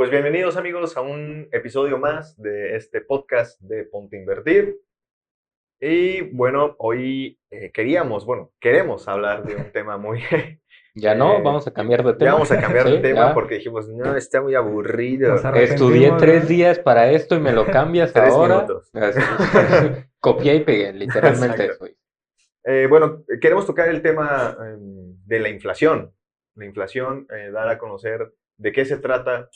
pues bienvenidos amigos a un episodio más de este podcast de Ponte Invertir. Y bueno, hoy eh, queríamos, bueno, queremos hablar de un tema muy... Ya no, Eh, vamos a cambiar de tema. Ya vamos a cambiar de Sí, tema ya. porque dijimos, no, está muy aburrido. Estudié tres días para esto y me lo cambias Tres ahora. Copié y pegué, literalmente eso. Eh, bueno, queremos tocar el tema eh, de la inflación. La inflación, eh, dar a conocer de qué se trata,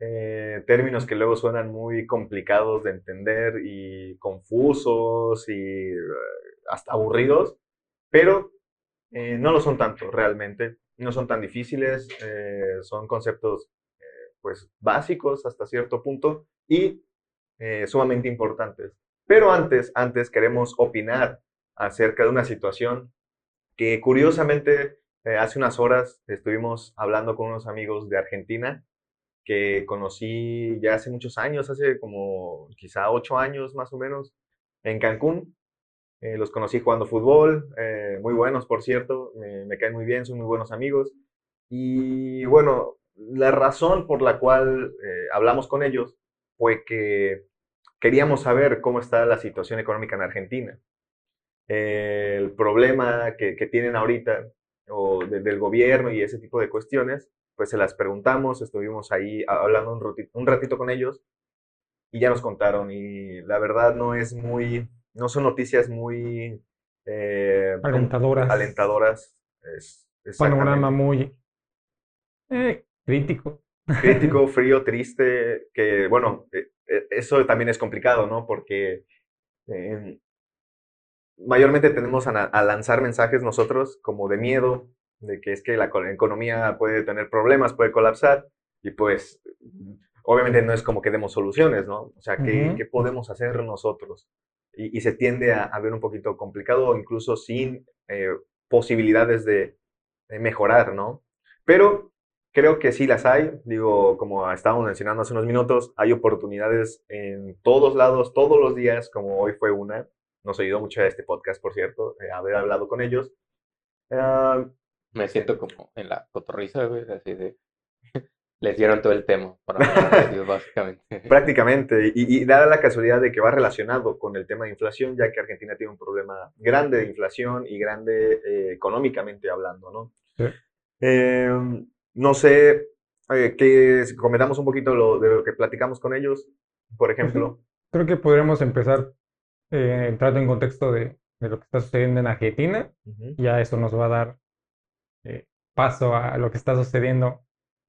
eh, términos que luego suenan muy complicados de entender y confusos y eh, hasta aburridos, pero eh, no lo son tanto realmente, no son tan difíciles, eh, son conceptos pues básicos hasta cierto punto y sumamente importantes. Pero antes, antes queremos opinar acerca de una situación que curiosamente hace unas horas estuvimos hablando con unos amigos de Argentina que conocí ya hace muchos años, hace como quizá ocho años más o menos, en Cancún. Eh, los conocí jugando fútbol, eh, muy buenos por cierto, me, caen muy bien, son muy buenos amigos. Y bueno, la razón por la cual eh, hablamos con ellos fue que queríamos saber cómo está la situación económica en Argentina. El problema que, tienen ahorita, o de- del gobierno y ese tipo de cuestiones, pues se las preguntamos, estuvimos ahí hablando un ratito, un ratito con ellos y ya nos contaron. Y la verdad no es muy, no son noticias muy eh, Alentadoras. alentadoras. Es, Panorama muy eh, crítico. crítico, frío, triste, que bueno, eh, eso también es complicado, ¿no? Porque eh, mayormente tenemos a lanzar mensajes nosotros como de miedo, de que es que la co- economía puede tener problemas, puede colapsar, y pues obviamente no es como que demos soluciones, ¿no? O sea, ¿qué, Ujú. qué podemos hacer nosotros? Y, y se tiende a, a ver un poquito complicado, incluso sin eh, posibilidades de, de mejorar, ¿no? Pero creo que sí las hay. Digo, como estábamos mencionando hace unos minutos, hay oportunidades en todos lados, todos los días, como hoy fue una. Nos ayudó mucho este podcast, por cierto, eh, haber hablado con ellos. Ah, Me siento como en la cotorriza, güey, así de... Les dieron todo el tema para ellos, básicamente. prácticamente, y, y dada la casualidad de que va relacionado con el tema de inflación, ya que Argentina tiene un problema grande de inflación y grande eh, económicamente hablando, ¿no? Sí. Eh, no sé, eh, que comentamos un poquito lo, de lo que platicamos con ellos, por ejemplo. Creo que podremos empezar eh, entrando en contexto de, de lo que está sucediendo en Argentina. Ya eso nos va a dar eh, paso a lo que está sucediendo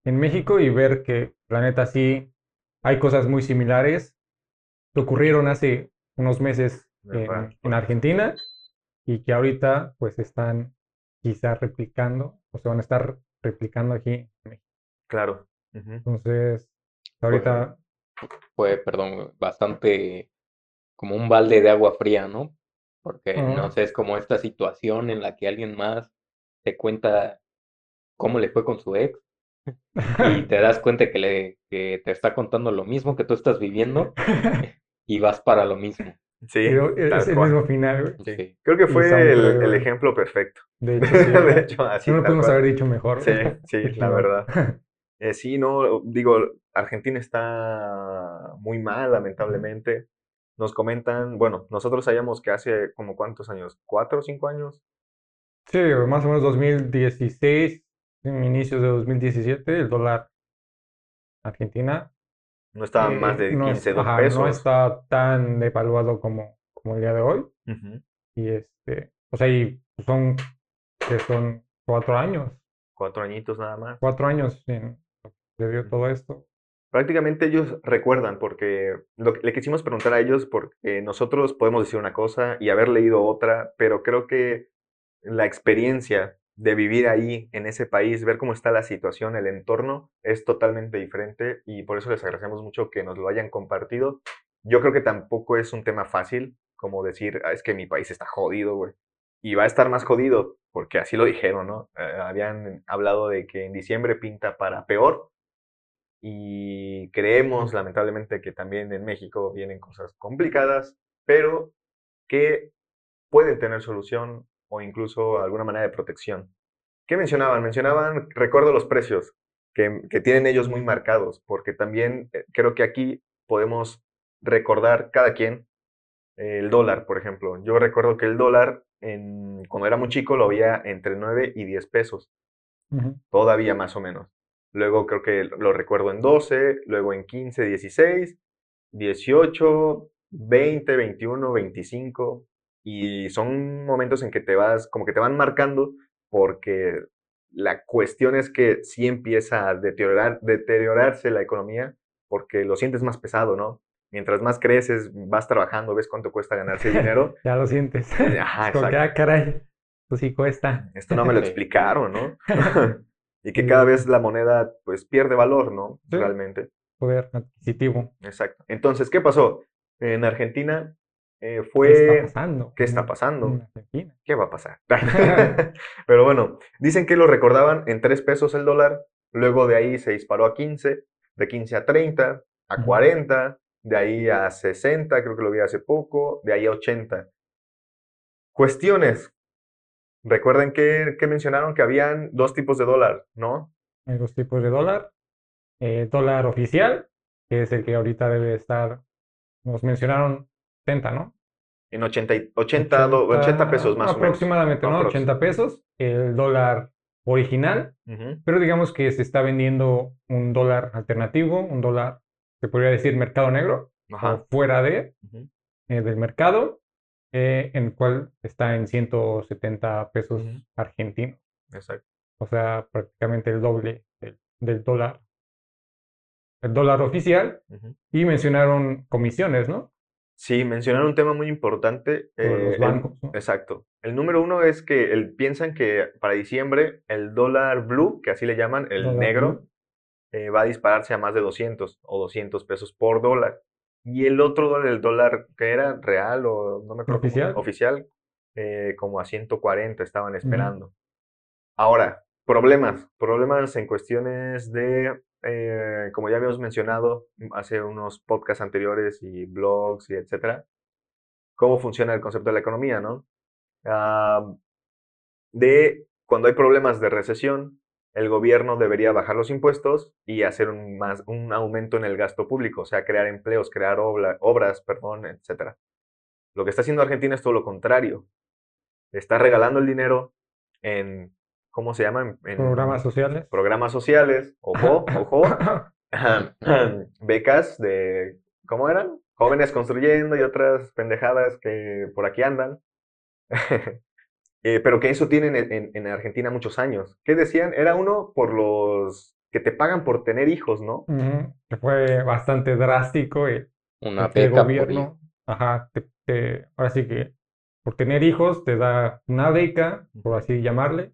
en México y ver que, la neta, sí hay cosas muy similares que ocurrieron hace unos meses en, Argentina y que ahorita pues están quizás replicando o se van a estar replicando aquí en México. Claro. Entonces, ahorita Fue, perdón, bastante como un balde de agua fría, ¿no? Porque, no sé, es como esta situación en la que alguien más te cuenta cómo le fue con su ex y te das cuenta que, le, que te está contando lo mismo que tú estás viviendo y vas para lo mismo. Sí, pero tal es el cual. mismo final, güey. Sí. Sí. Creo que fue el, ejemplo perfecto. De hecho, sí, De hecho, así no lo cual. haber dicho mejor. Sí, sí, la verdad. Eh, sí, no, digo, Argentina está muy mal, lamentablemente. Nos comentan, bueno, nosotros sabíamos que hace como cuántos años, cuatro o cinco años, Sí, más o menos 2016, en inicios de 2017, el dólar Argentina no estaban eh, más de no, 15, 2 ajá, pesos. no está tan devaluado como, como el día de hoy. Ujú. Y este, o sea, y son, que son cuatro años, Cuatro añitos nada más. cuatro años en que se dio todo esto. Prácticamente ellos recuerdan, porque lo que le quisimos preguntar a ellos, porque nosotros podemos decir una cosa y haber leído otra, pero creo que la experiencia de vivir ahí, en ese país, ver cómo está la situación, el entorno, es totalmente diferente y por eso les agradecemos mucho que nos lo hayan compartido. Yo creo que tampoco es un tema fácil, como decir, "Ah, es que mi país está jodido, güey. Y va a estar más jodido, porque así lo dijeron, ¿no? Eh, habían hablado de que en diciembre pinta para peor, y creemos lamentablemente que también en México vienen cosas complicadas, pero que pueden tener solución o incluso alguna manera de protección. ¿Qué mencionaban? Mencionaban, recuerdo los precios. que, que tienen ellos muy marcados, porque también eh, creo que aquí podemos recordar cada quien el dólar, por ejemplo. Yo recuerdo que el dólar, en, cuando era muy chico, lo había entre 9 y 10 pesos, todavía más o menos. Luego creo que lo recuerdo en 12, luego en 15, 16, 18, 20, 21, 25. Y son momentos en que te vas, como que te van marcando, porque la cuestión es que sí empieza a deteriorar, deteriorarse la economía, porque lo sientes más pesado, ¿no? Mientras más creces, vas trabajando, ves cuánto cuesta ganarse dinero. Ya lo sientes. Ajá, Es como que, exacto. ah, caray, sí cuesta. Esto no me lo explicaron, ¿no? y que cada vez la moneda pues pierde valor, ¿no? Sí. Realmente. Poder adquisitivo. Exacto. Entonces, ¿qué pasó? En Argentina eh, ¿Qué está fue... pasando? ¿Qué está pasando? ¿Qué va a pasar? Pero bueno, dicen que lo recordaban en 3 pesos el dólar, luego de ahí se disparó a 15, de 15 a 30, a Ujú. 40, de ahí a 60, creo que lo vi hace poco, de ahí a 80. Cuestiones. Recuerden que, que mencionaron que habían dos tipos de dólar, ¿no? Hay dos tipos de dólar. Eh, dólar oficial, que es el que ahorita debe estar, nos mencionaron 70, ¿no? En 80, y- 80, do- 80 pesos más o menos. Aproximadamente, ¿no? Aprox. 80 pesos. El dólar original, pero digamos que se está vendiendo un dólar alternativo, un dólar, se podría decir mercado negro, Ajá. o fuera de, eh, del mercado, eh, en el cual está en 170 pesos Ujú. argentinos. Exacto. O sea, prácticamente el doble del, del dólar, el dólar oficial. Y mencionaron comisiones, ¿no? Sí, mencionaron un tema muy importante. Por eh, los el- bancos, ¿no? exacto. El número uno es que el- piensan que para diciembre el dólar blue, que así le llaman, el Dólar negro, eh, va a dispararse a más de 200 o 200 pesos por dólar. Y el otro dólar, el dólar que era real o no me acuerdo cómo- Oficial. oficial, eh, como a 140 estaban esperando. Ahora, problemas, problemas en cuestiones de, eh, como ya habíamos mencionado hace unos podcasts anteriores y blogs y etcétera, cómo funciona el concepto de la economía, ¿no? Ah, de cuando hay problemas de recesión, el gobierno debería bajar los impuestos y hacer un, más, un aumento en el gasto público, o sea, crear empleos, crear obras, perdón, etcétera. Lo que está haciendo Argentina es todo lo contrario. Está regalando el dinero en, ¿cómo se llama? En, en Programas sociales. programas sociales, ojo, ojo, becas de, ¿cómo eran? Jóvenes construyendo y otras pendejadas que por aquí andan. Eh, pero que eso tienen en, en- en Argentina muchos años. ¿Qué decían? Era uno por los que te pagan por tener hijos, ¿no? Ujú, Que fue bastante drástico el, Una por gobierno, ajá, te- te- ahora sí que por tener hijos te da una beca, por así llamarle,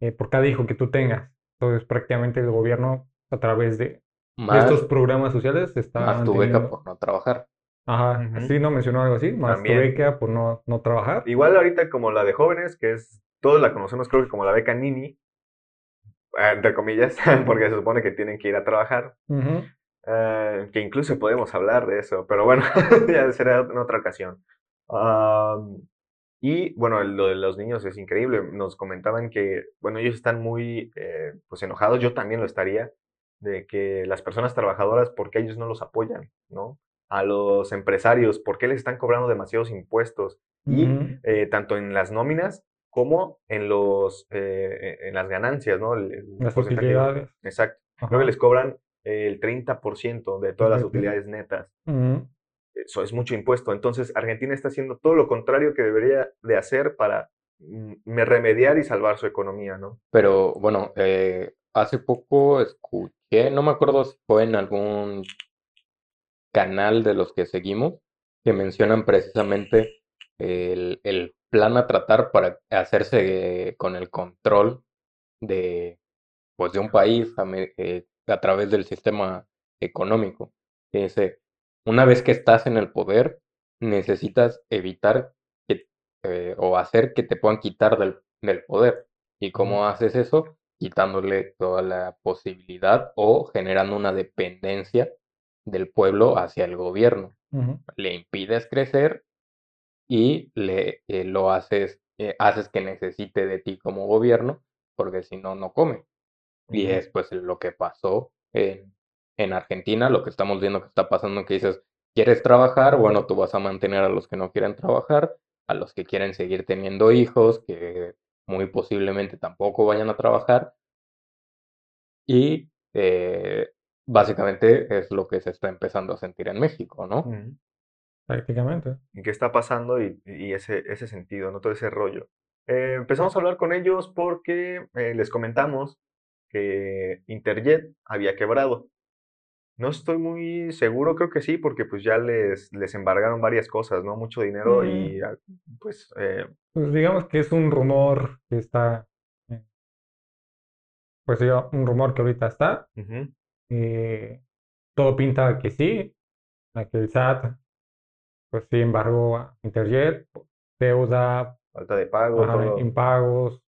eh, por cada hijo que tú tengas. Entonces prácticamente el gobierno a través de, estos programas sociales está más tu beca por no trabajar. Ajá, Ujú. sí, ¿no? Mencionó algo así, más tu También. beca por no, no trabajar. Igual ahorita como la de jóvenes, que es, todos la conocemos creo que como la beca Nini, eh, entre comillas, porque se supone que tienen que ir a trabajar. Ujú. Eh, que incluso podemos hablar de eso, pero bueno, ya será en otra ocasión. Am, y bueno, lo de los niños es increíble. Nos comentaban que, bueno, ellos están muy eh, pues enojados, yo también lo estaría, de que las personas trabajadoras, ¿por qué ellos no los apoyan? ¿No? A los empresarios, ¿por qué les están cobrando demasiados impuestos? Y eh, tanto en las nóminas como en los eh, en las ganancias, ¿no? El- el Las utilidades. Exacto. Ajá. Creo que les cobran el 30% de todas las utilidades netas. Ujú. Eso es mucho impuesto. Entonces, Argentina está haciendo todo lo contrario que debería de hacer para mm, me remediar y salvar su economía, ¿no? Pero bueno, eh, hace poco escuché, no me acuerdo si fue en algún canal de los que seguimos, que mencionan precisamente el, plan a tratar para hacerse con el control de, pues, de un país a, eh, través del sistema económico. Que eh, una vez que estás en el poder, necesitas evitar que, eh, o hacer que te puedan quitar del, del poder. ¿Y cómo haces eso? Quitándole toda la posibilidad o generando una dependencia del pueblo hacia el gobierno. Le impides crecer y le eh, lo haces, eh, haces que necesite de ti como gobierno, porque si no, no come. Y es pues lo que pasó en, en Argentina, lo que estamos viendo que está pasando, que dices, ¿quieres trabajar? Bueno, tú vas a mantener a los que no quieren trabajar, a los que quieren seguir teniendo hijos, que muy posiblemente tampoco vayan a trabajar. Y eh, básicamente es lo que se está empezando a sentir en México, ¿no? Prácticamente. y qué está pasando y, y ese, ese sentido, ¿no? Todo ese rollo. Eh, empezamos a hablar con ellos porque eh, les comentamos que Interjet había quebrado. No estoy muy seguro, creo que sí, porque pues ya les, les embargaron varias cosas, ¿no? Mucho dinero y ah, pues eh, Pues digamos que es un rumor que está. eh, Pues digo, un rumor que ahorita está. eh, todo pinta que sí, a que el SAT, pues sí embargó a Interjet, deuda, falta de pago, ajá, todo. impagos.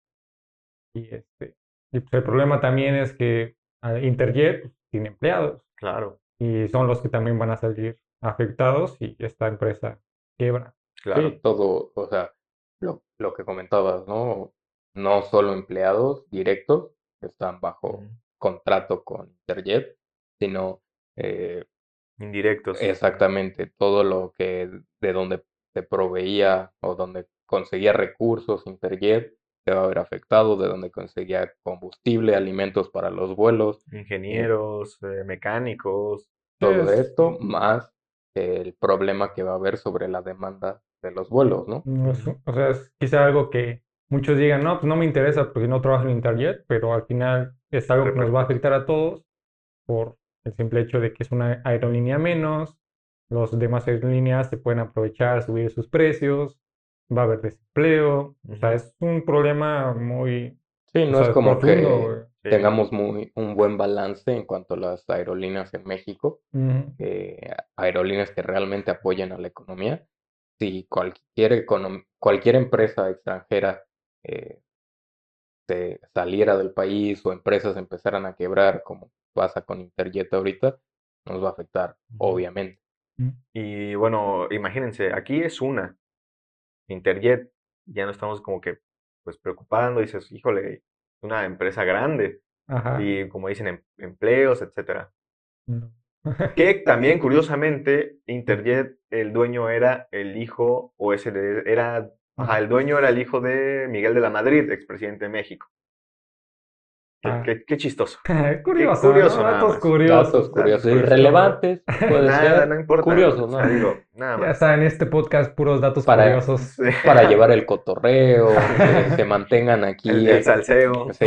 Y este. Y pues el problema también es que a Interjet pues, tiene empleados Claro, y son los que también van a salir afectados y esta empresa quiebra. claro. Sí, todo, o sea, lo, lo que comentabas, ¿no? No solo empleados directos que están bajo contrato con Interjet, sino eh, Indirectos. exactamente todo lo que de donde se proveía o donde conseguía recursos Interjet va a ver afectado, de donde conseguía combustible, alimentos para los vuelos, Ingenieros, eh, mecánicos. todo Es- esto, más el problema que va a haber sobre la demanda de los vuelos, ¿no? No es- o sea, es quizá algo que muchos digan, no, pues no me interesa porque no trabajo en Interjet, pero al final es algo que nos va a afectar a todos por el simple hecho de que es una aerolínea menos, los demás aerolíneas se pueden aprovechar, subir sus precios, va a haber desempleo, o sea, es un problema muy Sí, no es como que profundo, tengamos muy, un buen balance en cuanto a las aerolíneas en México, eh, aerolíneas que realmente apoyen a la economía. Si cualquier, econom- cualquier empresa extranjera eh, se saliera del país o empresas empezaran a quebrar, como pasa con Interjet ahorita, nos va a afectar, obviamente. Y bueno, imagínense, aquí es una. Interjet, ya no estamos como que pues preocupando, dices, híjole, una empresa grande Ajá. y como dicen, em- empleos, etcétera. No. Que también, curiosamente, Interjet, el dueño era el hijo, o ese era, ajá, el dueño era el hijo de Miguel de la Madrid, expresidente de México. Qué, Ah. qué- qué chistoso. Curioso, curioso Datos curiosos. Datos curiosos, curiosos. irrelevantes, puede Nada, ser, no importa. curiosos, o sea, ¿no? digo, nada Ya más. está en este podcast puros datos Para- curiosos. Sí. para llevar el cotorreo, que se mantengan aquí. El, el salseo. Sí,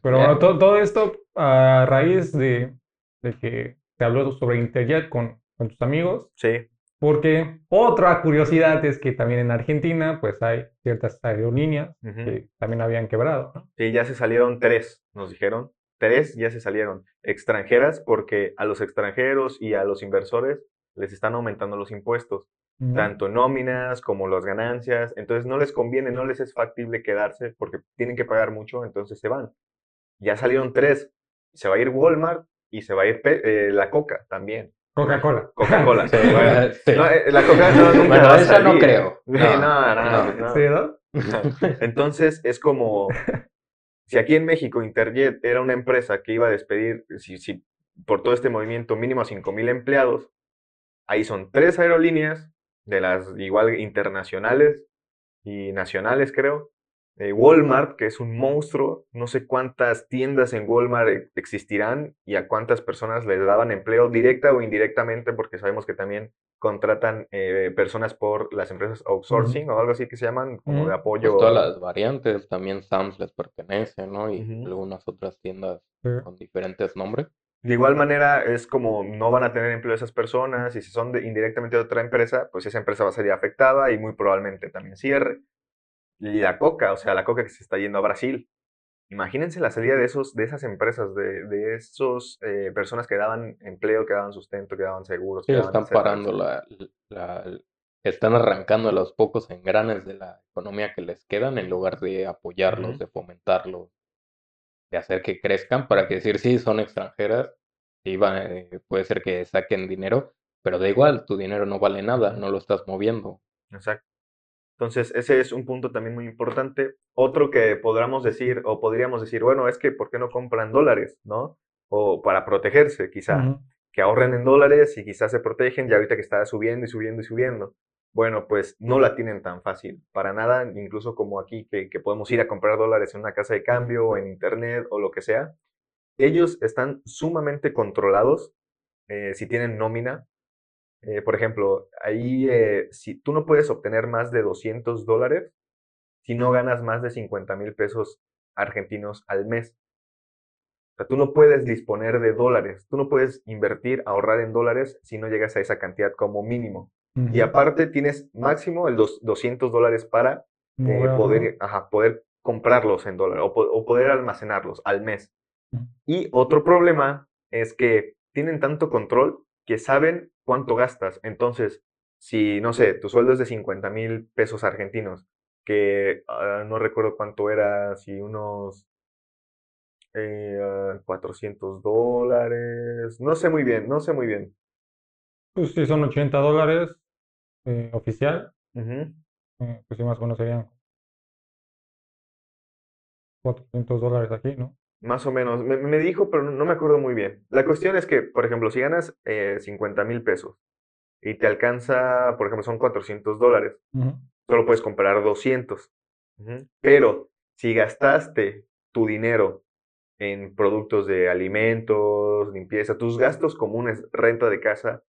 Pero bueno, to- todo esto a raíz de, de que te habló sobre Interjet con, con tus amigos, Sí. Porque otra curiosidad es que también en Argentina pues hay ciertas aerolíneas ujú. que también habían quebrado, ¿no? Sí, ya se salieron tres, nos dijeron. Tres ya se salieron. Extranjeras, porque a los extranjeros y a los inversores les están aumentando los impuestos, tanto nóminas como las ganancias. Entonces no les conviene, no les es factible quedarse porque tienen que pagar mucho, entonces se van. Ya salieron tres. Se va a ir Walmart y se va a ir eh, la Coca también. Coca-Cola. Coca-Cola. Sí, Bueno, sí. no, eh, la no, nunca Bueno, va a esa no creo. No, no, no, no. no. ¿Sí, no? Entonces es como si aquí en México Interjet era una empresa que iba a despedir, si, si por todo este movimiento mínimo a 5 mil empleados, ahí son tres aerolíneas de las igual internacionales y nacionales creo. Eh, Walmart, que es un monstruo, no sé cuántas tiendas en Walmart e- existirán y a cuántas personas les daban empleo directa o indirectamente, porque sabemos que también contratan eh, personas por las empresas outsourcing o algo así que se llaman, como de Ujú. apoyo. Pues todas las variantes, también Sam's les pertenece, ¿no? Y algunas otras tiendas con diferentes nombres. De igual manera, es como no van a tener empleo esas personas y si son de- indirectamente de otra empresa, pues esa empresa va a salir afectada y muy probablemente también cierre. Y la coca, o sea, la coca que se está yendo a Brasil. Imagínense la salida de, esos, de esas empresas, de, de esos eh, personas que daban empleo, que daban sustento, que daban seguros. Sí, que daban están parando la, la- están arrancando los pocos engranes de la economía que les quedan en lugar de apoyarlos, de fomentarlos, de hacer que crezcan para que decir, sí, son extranjeras, sí, va- eh, puede ser que saquen dinero, pero da igual, tu dinero no vale nada, no lo estás moviendo. Exacto. Entonces, ese es un punto también muy importante. Otro que podríamos decir, o podríamos decir, bueno, es que ¿por qué no compran dólares, no? O para protegerse, quizá. Que ahorren en dólares y quizás se protegen, ya ahorita que está subiendo y subiendo y subiendo. Bueno, pues no la tienen tan fácil, para nada, incluso como aquí, que, que podemos ir a comprar dólares en una casa de cambio, o en internet o lo que sea. Ellos están sumamente controlados eh, si tienen nómina. Eh, por ejemplo, ahí eh, si tú no puedes obtener más de 200 dólares si no ganas más de 50 mil pesos argentinos al mes. O sea, tú no puedes disponer de dólares, tú no puedes invertir, ahorrar en dólares si no llegas a esa cantidad como mínimo. Y Ujú. aparte tienes máximo el dos- 200 dólares para eh, Moverlo. poder, ajá, poder comprarlos en dólares o, po- o poder almacenarlos al mes. Y otro problema es que tienen tanto control que saben cuánto gastas. Entonces, si, no sé, tu sueldo es de 50 mil pesos argentinos, que ah, no recuerdo cuánto era, si unos eh, ah, 400 dólares, no sé muy bien, no sé muy bien. Pues sí, son 80 dólares eh, oficial. Eh, pues sí, más o menos serían 400 dólares aquí, ¿no? Más o menos, me, me dijo, pero no, me acuerdo muy bien. La cuestión es que, por ejemplo, si ganas eh, 50 mil pesos y te alcanza, por ejemplo, son 400 dólares, solo puedes comprar 200. Ujú. Pero si gastaste tu dinero en productos de alimentos, limpieza, tus gastos comunes, renta de casa,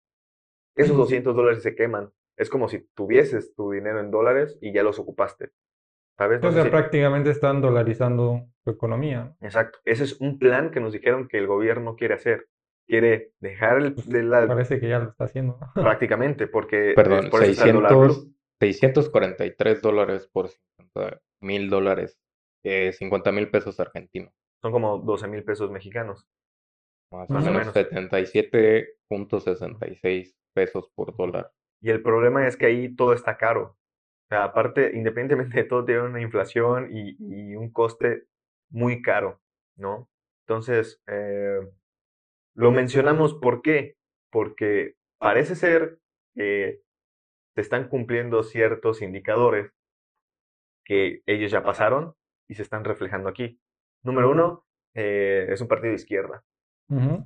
esos 200 dólares se queman. Es como si tuvieses tu dinero en dólares y ya los ocupaste. ¿Sabes? No O sé sea, si- prácticamente están dolarizando su economía. ¿no? Exacto. Ese es un plan que nos dijeron que el gobierno quiere hacer. Quiere dejar el, de la- Parece que ya lo está haciendo. ¿no? prácticamente, porque Perdón, por eso está el dólar 600, blue. 643 dólares por 50 mil dólares, eh, 50 mil pesos argentinos, Son como 12 mil pesos mexicanos. más, o menos menos. 77.66 pesos por dólar. Y el problema es que ahí todo está caro. Sea, aparte, independientemente de todo, tiene una inflación y, y un coste muy caro, ¿no? Entonces, eh, lo mencionamos ¿por qué? Porque parece ser que se están cumpliendo ciertos indicadores que ellos ya pasaron y se están reflejando aquí. Número uno, eh, es un partido de izquierda,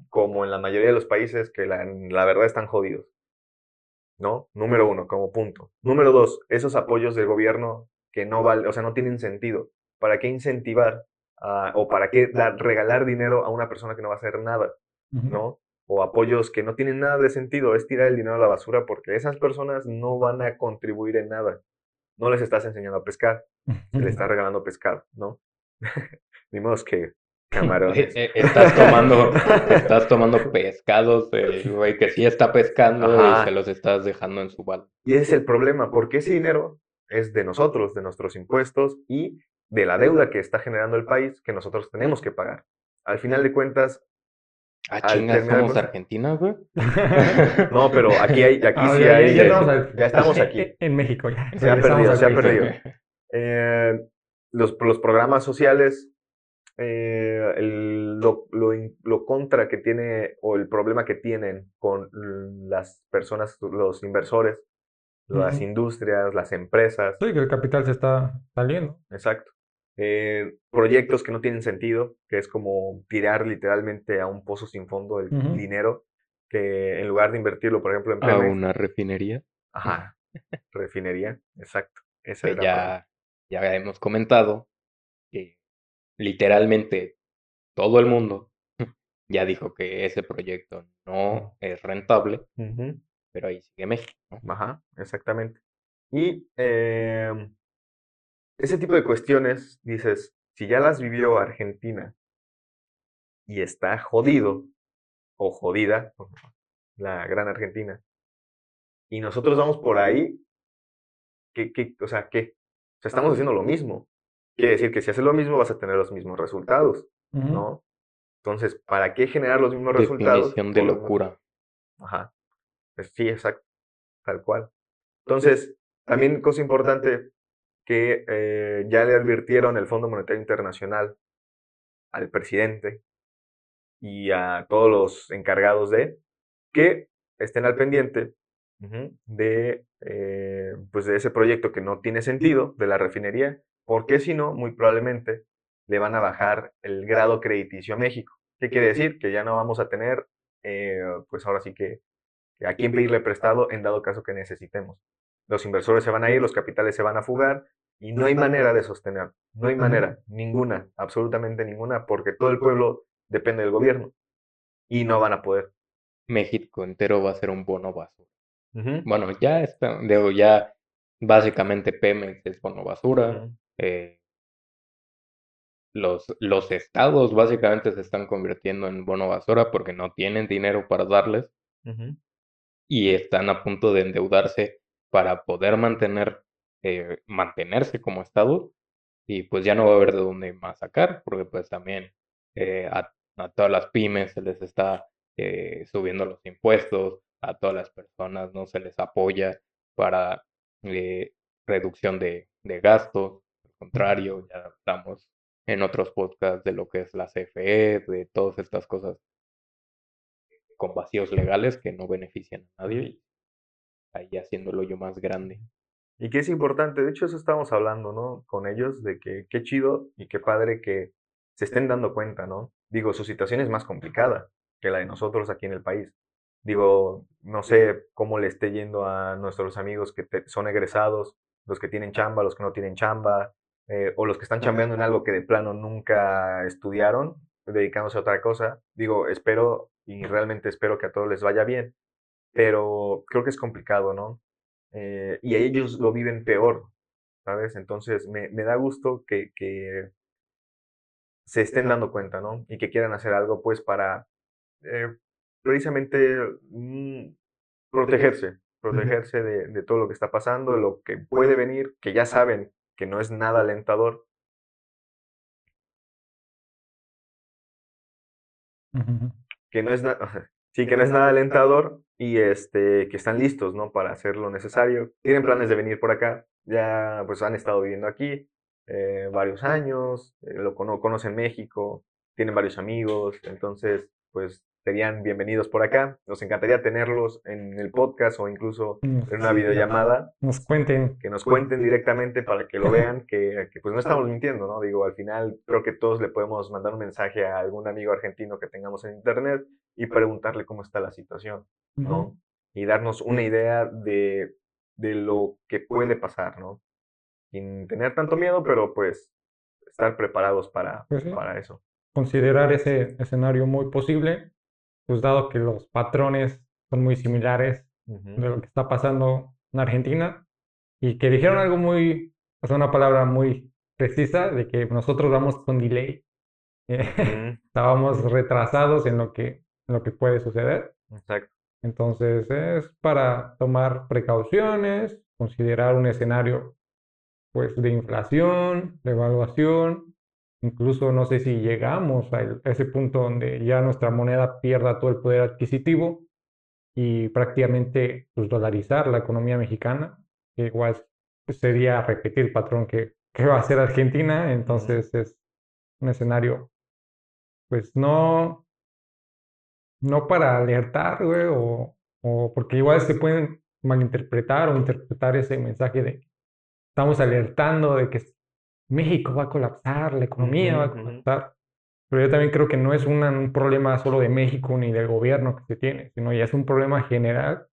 como en la mayoría de los países que la, la verdad están jodidos. ¿No? Número uno, como punto. Número dos, esos apoyos del gobierno que no valen, o sea, no tienen sentido. ¿Para qué incentivar a- o para qué dar- regalar dinero a una persona que no va a hacer nada? ¿no? O apoyos que no tienen nada de sentido, es tirar el dinero a la basura porque esas personas no van a contribuir en nada. No les estás enseñando a pescar, se les está regalando pescado, ¿no? Ni modo que camarones. eh, Estás tomando, estás tomando pescados, el güey que sí está pescando Ajá. y se los estás dejando en su balde. Y ese es el problema, porque ese dinero es de nosotros, de nuestros impuestos y de la deuda que está generando el país que nosotros tenemos que pagar. Al final de cuentas, Ah, chingas, terminar somos con- güey. no, pero aquí hay, aquí Ah, sí ya, hay, ya eh, estamos al- ya estamos aquí. En México, ya. Se ha perdido, se ha perdido. Eh, los, los programas sociales, eh, el- lo, lo lo contra que tiene o el problema que tienen con las personas, los inversores, las Ujú. industrias, las empresas, Sí, que el capital se está saliendo. exacto. Eh, proyectos que no tienen sentido, que es como tirar literalmente a un pozo sin fondo el Ujú. dinero, que en lugar de invertirlo, por ejemplo, en A Pemex, una refinería ajá, refinería, exacto. Esa que parte. ya, ya hemos comentado literalmente todo el mundo ya dijo que ese proyecto no es rentable, pero ahí sigue México, ¿no? Ajá, exactamente. Y em, ese tipo de cuestiones, dices, si ya las vivió Argentina y está jodido o jodida, la gran Argentina, y nosotros vamos por ahí, ¿qué, qué, o sea, qué? O sea, estamos haciendo lo mismo. Quiere decir que si haces lo mismo vas a tener los mismos resultados. ¿no? Entonces, ¿para qué generar los mismos resultados? Definición de locura. Ajá. Pues sí, exacto. Tal cual. Entonces, también cosa importante que eh, ya le advirtieron el Fondo Monetario Internacional al presidente y a todos los encargados de que estén al pendiente de, eh, pues de ese proyecto que no tiene sentido de la refinería, porque si no, muy probablemente le van a bajar el grado crediticio a México. ¿Qué quiere decir? Que ya no vamos a tener, eh, pues ahora sí que, que a quién pedirle prestado en dado caso que necesitemos. Los inversores se van a ir, los capitales se van a fugar y no hay manera de sostener, no hay manera, ninguna, absolutamente ninguna, porque todo el pueblo depende del gobierno y no van a poder. México entero va a ser un bono basura. Bueno, ya está, digo, ya básicamente Pemex es bono basura. Eh, los, los estados básicamente se están convirtiendo en bono basura porque no tienen dinero para darles y están a punto de endeudarse para poder mantener, eh, mantenerse como estado y pues ya no va a haber de dónde más sacar porque pues también eh, a, a todas las pymes se les está eh, subiendo los impuestos, a todas las personas no se les apoya para reducción de, de gastos, contrario, ya estamos en otros podcasts de lo que es la CFE, de todas estas cosas con vacíos legales que no benefician a nadie y ahí haciendo el hoyo más grande. Y que es importante, de hecho eso estamos hablando, ¿no? Con ellos, de que qué chido y qué padre que se estén dando cuenta, ¿no? Digo, su situación es más complicada que la de nosotros aquí en el país. Digo, no sé cómo le esté yendo a nuestros amigos que son egresados, los que tienen chamba, los que no tienen chamba, eh, o los que están chambeando en algo que de plano nunca estudiaron, dedicándose a otra cosa. Digo, espero y realmente espero que a todos les vaya bien, pero creo que es complicado, ¿no? Eh, y ellos lo viven peor, ¿sabes? Entonces me, me da gusto que, que, se estén dando cuenta, ¿no? Y que quieran hacer algo, pues, para eh, precisamente mm, protegerse, protegerse de, de, todo lo que está pasando, de lo que puede venir, que ya saben que no es nada alentador. Que no es nada, sí, que no es nada alentador y este, que están listos, ¿no? Para hacer lo necesario. Tienen planes de venir por acá, ya pues han estado viviendo aquí eh, varios años, eh, lo cono conocen México, tienen varios amigos, entonces pues serían bienvenidos por acá. Nos encantaría tenerlos en el podcast o incluso en una videollamada. Nos cuenten. Que nos cuenten directamente para que lo vean, que, que, pues no estamos mintiendo, ¿no? Digo, al final creo que todos le podemos mandar un mensaje a algún amigo argentino que tengamos en internet y preguntarle cómo está la situación, ¿no? Uh -huh. Y darnos una idea de, de lo que puede pasar, ¿no? Sin tener tanto miedo, pero pues estar preparados para, pues sí. para eso. Considerar ese escenario muy posible pues dado que los patrones son muy similares uh -huh. de lo que está pasando en Argentina y que dijeron algo muy, o sea, una palabra muy precisa de que nosotros vamos con delay. Uh -huh. Estábamos retrasados en lo que, en lo que puede suceder. Exacto. Entonces es para tomar precauciones, considerar un escenario pues de inflación, de evaluación, Incluso no sé si llegamos a, ese punto donde ya nuestra moneda pierda todo el poder adquisitivo y prácticamente pues, dolarizar la economía mexicana, que igual pues, sería repetir el patrón que, que, va a hacer Argentina. Entonces es un escenario, pues no, no para alertar, güey, o, o porque igual se pueden malinterpretar o interpretar ese mensaje de estamos alertando de que México va a colapsar, la economía uh -huh, va a colapsar. Uh -huh. Pero yo también creo que no es una, un problema solo de México ni del gobierno que se tiene, sino ya es un problema general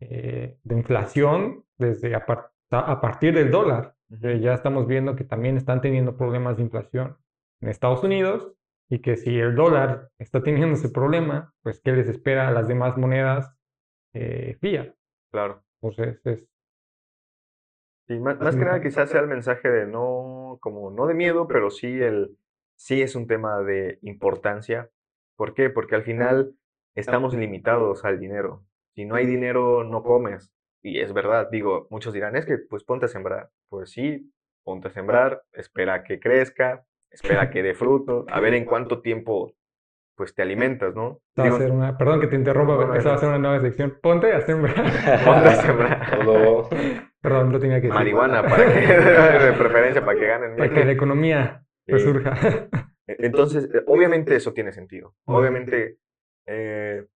eh, de inflación desde a, par a, partir del dólar. Uh -huh. ya estamos viendo que también están teniendo problemas de inflación en Estados Unidos y que si el dólar está teniendo ese problema, pues ¿qué les espera a las demás monedas eh, fiat? Claro. Entonces es, Sí, más, más, que nada quizás sea el mensaje de no, como no de miedo, pero sí el, sí es un tema de importancia. ¿Por qué? Porque al final estamos limitados al dinero. Si no hay dinero, no comes. Y es verdad, digo, muchos dirán, es que pues ponte a sembrar. Pues sí, ponte a sembrar, espera que crezca, espera que dé fruto, a ver en cuánto tiempo pues te alimentas, ¿no? Digo, una, perdón que te interrumpa, no, esa va a ser una nueva sección. Ponte a sembrar. Ponte a sembrar. Perdón, lo tenía que decir. Marihuana, para que, de preferencia, para que ganen. Para que la economía resurja. Entonces, obviamente eso tiene sentido. Obviamente, eh,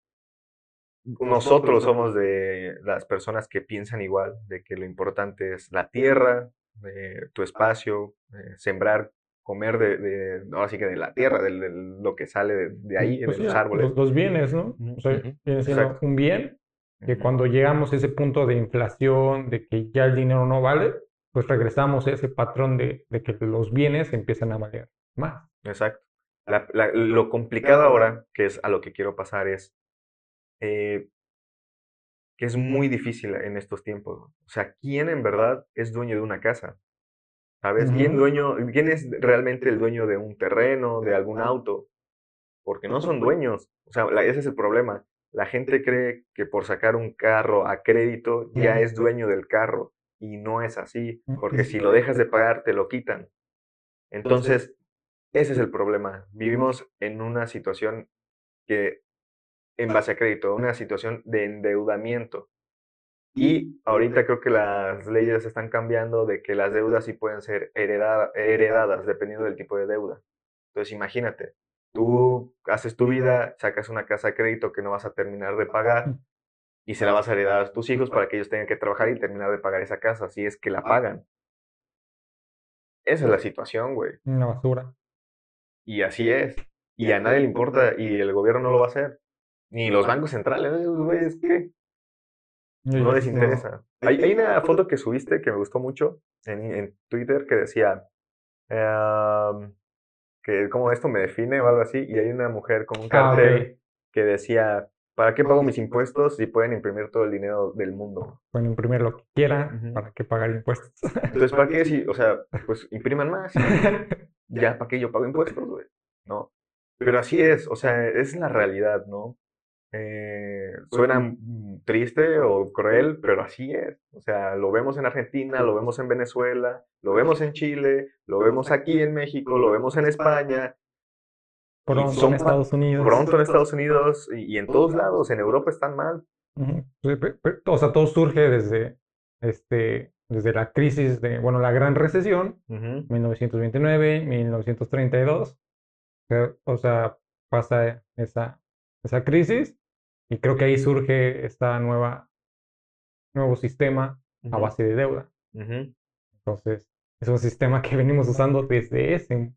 nosotros somos de las personas que piensan igual, de que lo importante es la tierra, de tu espacio, eh, sembrar, comer de, de, ahora sí que de la tierra, de, de lo que sale de, de ahí, Pues de los sí, árboles. Los, los bienes, ¿no? O sea, viene siendo un bien que cuando llegamos a ese punto de inflación, de que ya el dinero no vale, pues regresamos a ese patrón de, de que los bienes empiezan a valer más. Exacto. La- la- lo complicado ahora, que es a lo que quiero pasar, es eh, que es muy difícil en estos tiempos. O sea, ¿quién en verdad es dueño de una casa? ¿Sabes? ¿Quién, dueño, ¿Quién es realmente el dueño de un terreno, de algún auto? Porque no son dueños. O sea, la- ese es el problema. La gente cree que por sacar un carro a crédito ya es dueño del carro. Y no es así. Porque si lo dejas de pagar, te lo quitan. Entonces, ese es el problema. Vivimos en una situación que, en base a crédito, una situación de endeudamiento. Y ahorita creo que las leyes están cambiando de que las deudas sí pueden ser hereda- heredadas dependiendo del tipo de deuda. Entonces, imagínate, tú haces tu vida, sacas una casa a crédito que no vas a terminar de pagar y se la vas a heredar a tus hijos para que ellos tengan que trabajar y terminar de pagar esa casa, si es que la pagan. Esa es la situación, güey. Una basura. Y así es. Y a nadie le importa y el gobierno no lo va a hacer. Ni los bancos centrales, esos güeyes, ¿qué? No les interesa. Hay, hay una foto que subiste que me gustó mucho en, en Twitter que decía em, que como esto me define o algo así, y hay una mujer con un Ah, cartel que decía, ¿para qué pago mis impuestos si pueden imprimir todo el dinero del mundo? Pueden imprimir lo que quieran para que pagar impuestos. Entonces, ¿para qué si, o sea, pues impriman más? ya, ¿para qué yo pago impuestos, güey? ¿No? Pero así es, o sea, es la realidad, ¿no? Eh, suena mm, triste o cruel, pero así es. O sea, lo vemos en Argentina, lo vemos en Venezuela, lo vemos en Chile, lo vemos aquí en México, lo vemos en España, Pronto son en Estados Unidos. pronto en Estados Unidos y, y en todos lados. En Europa están mal. O sea, todo surge desde, este, desde la crisis de, bueno, la gran recesión, Ujú, 1929, 1932. O sea, o sea, pasa esa, esa crisis y creo que ahí surge esta nueva, nuevo sistema a base de deuda. Entonces, es un sistema que venimos usando desde ese,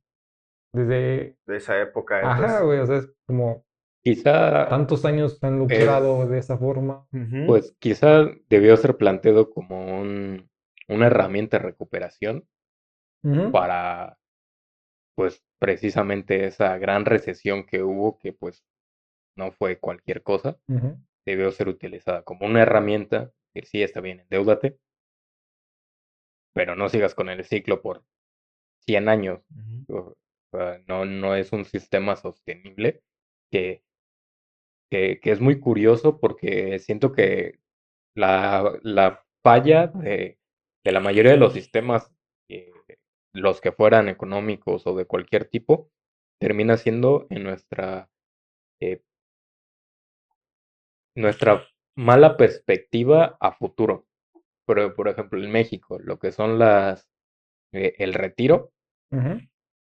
desde, De esa época. ajá, güey, o sea, es como Quizá, tantos años han lucrado de esa forma. Pues quizá debió ser planteado como un, una herramienta de recuperación para, pues, precisamente esa gran recesión que hubo, que pues no fue cualquier cosa, debió ser utilizada como una herramienta, que sí está bien, endeúdate, pero no sigas con el ciclo por 100 años. No, no es un sistema sostenible que, que, que es muy curioso porque siento que la, la falla de, de la mayoría de los sistemas, eh, los que fueran económicos o de cualquier tipo, termina siendo en nuestra, eh, nuestra mala perspectiva a futuro. Pero, por ejemplo, en México, lo que son las, eh, el retiro.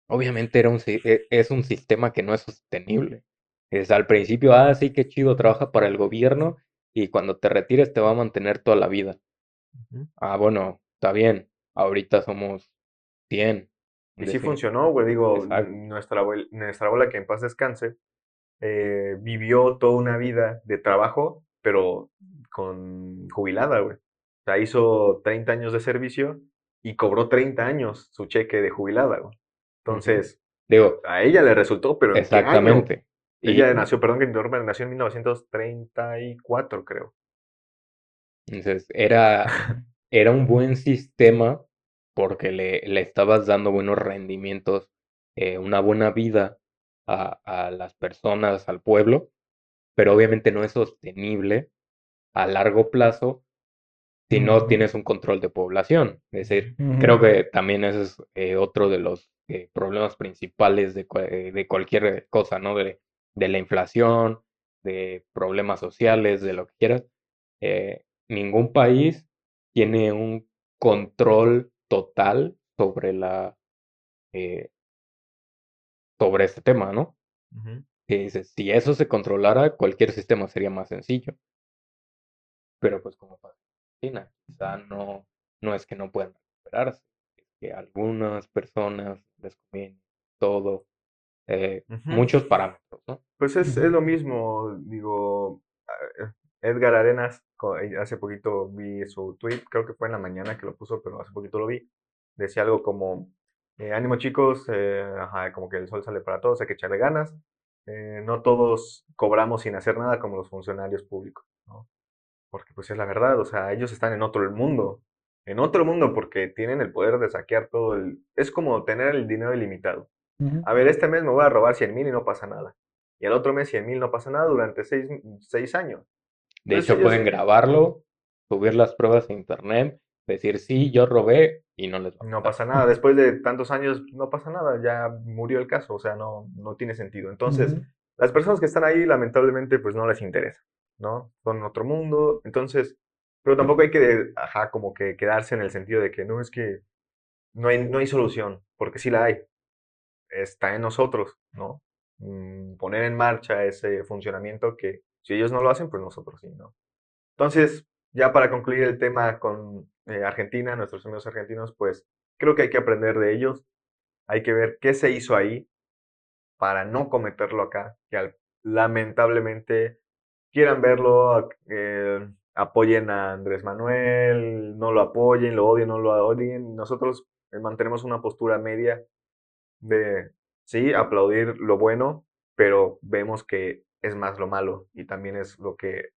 Obviamente era un, e- es un sistema que no es sostenible. Es al principio, ah, sí, qué chido, trabaja para el gobierno y cuando te retires te va a mantener toda la vida. Ah, bueno, está bien, ahorita somos 100. Y sí funcionó, güey. Digo, Exacto. nuestra, nuestra abuela, que en paz descanse, eh, vivió toda una vida de trabajo, pero con jubilada, güey. O sea, hizo 30 años de servicio y cobró 30 años su cheque de jubilada, güey. Entonces, Digo, a ella le resultó, pero ¿en qué año? exactamente. Y Ella nació, perdón que interrumpa, nació en 1934, creo. entonces era, era un buen sistema porque le, le estabas dando buenos rendimientos, eh, una buena vida a, a las personas, al pueblo, pero obviamente no es sostenible a largo plazo si no tienes un control de población. Es decir, creo que también ese es eh, otro de los eh, problemas principales de, eh, de cualquier cosa, ¿no? De, de la inflación, de problemas sociales, de lo que quieras. Eh, ningún país tiene un control total sobre la sobre este tema, ¿no? Que dices, si eso se controlara, cualquier sistema sería más sencillo. pero pues como pasa en Argentina, quizá no, no es que no puedan recuperarse, es que algunas personas les conviene todo, eh, muchos parámetros, ¿no? Pues es, es lo mismo, digo, ah, Edgar Arenas, eh, hace poquito vi su tweet, creo que fue en la mañana que lo puso, pero hace poquito lo vi, decía algo como, eh, ánimo chicos, eh, ajá, como que el sol sale para todos, hay que echarle ganas, eh, no todos cobramos sin hacer nada como los funcionarios públicos, ¿no? Porque pues es la verdad, o sea, ellos están en otro mundo, en otro mundo porque tienen el poder de saquear todo el... Es como tener el dinero ilimitado. A ver, este mes me voy a robar 100 mil y no pasa nada. Y al otro mes 100 mil no pasa nada durante seis, seis años. De Entonces hecho, ellos- pueden grabarlo, subir las pruebas a internet, decir sí, yo robé y no les va a No pasa nada. Después de tantos años no pasa nada. Ya murió el caso. O sea, no, no tiene sentido. Entonces, las personas que están ahí, lamentablemente, pues no les interesa, ¿no? Son otro mundo. Entonces, pero tampoco hay que, ajá, como que quedarse en el sentido de que no es que no hay, no hay solución, porque sí la hay. Está en nosotros, ¿no? Mm, poner en marcha ese funcionamiento que si ellos no lo hacen, pues nosotros sí, ¿no? Entonces, ya para concluir el tema con eh, Argentina, nuestros amigos argentinos, pues creo que hay que aprender de ellos. Hay que ver qué se hizo ahí para no cometerlo acá, que lamentablemente quieran verlo, eh, apoyen a Andrés Manuel, no lo apoyen, lo odien, no lo odien. Nosotros eh, mantenemos una postura media de, sí, aplaudir lo bueno, pero vemos que es más lo malo y también es lo que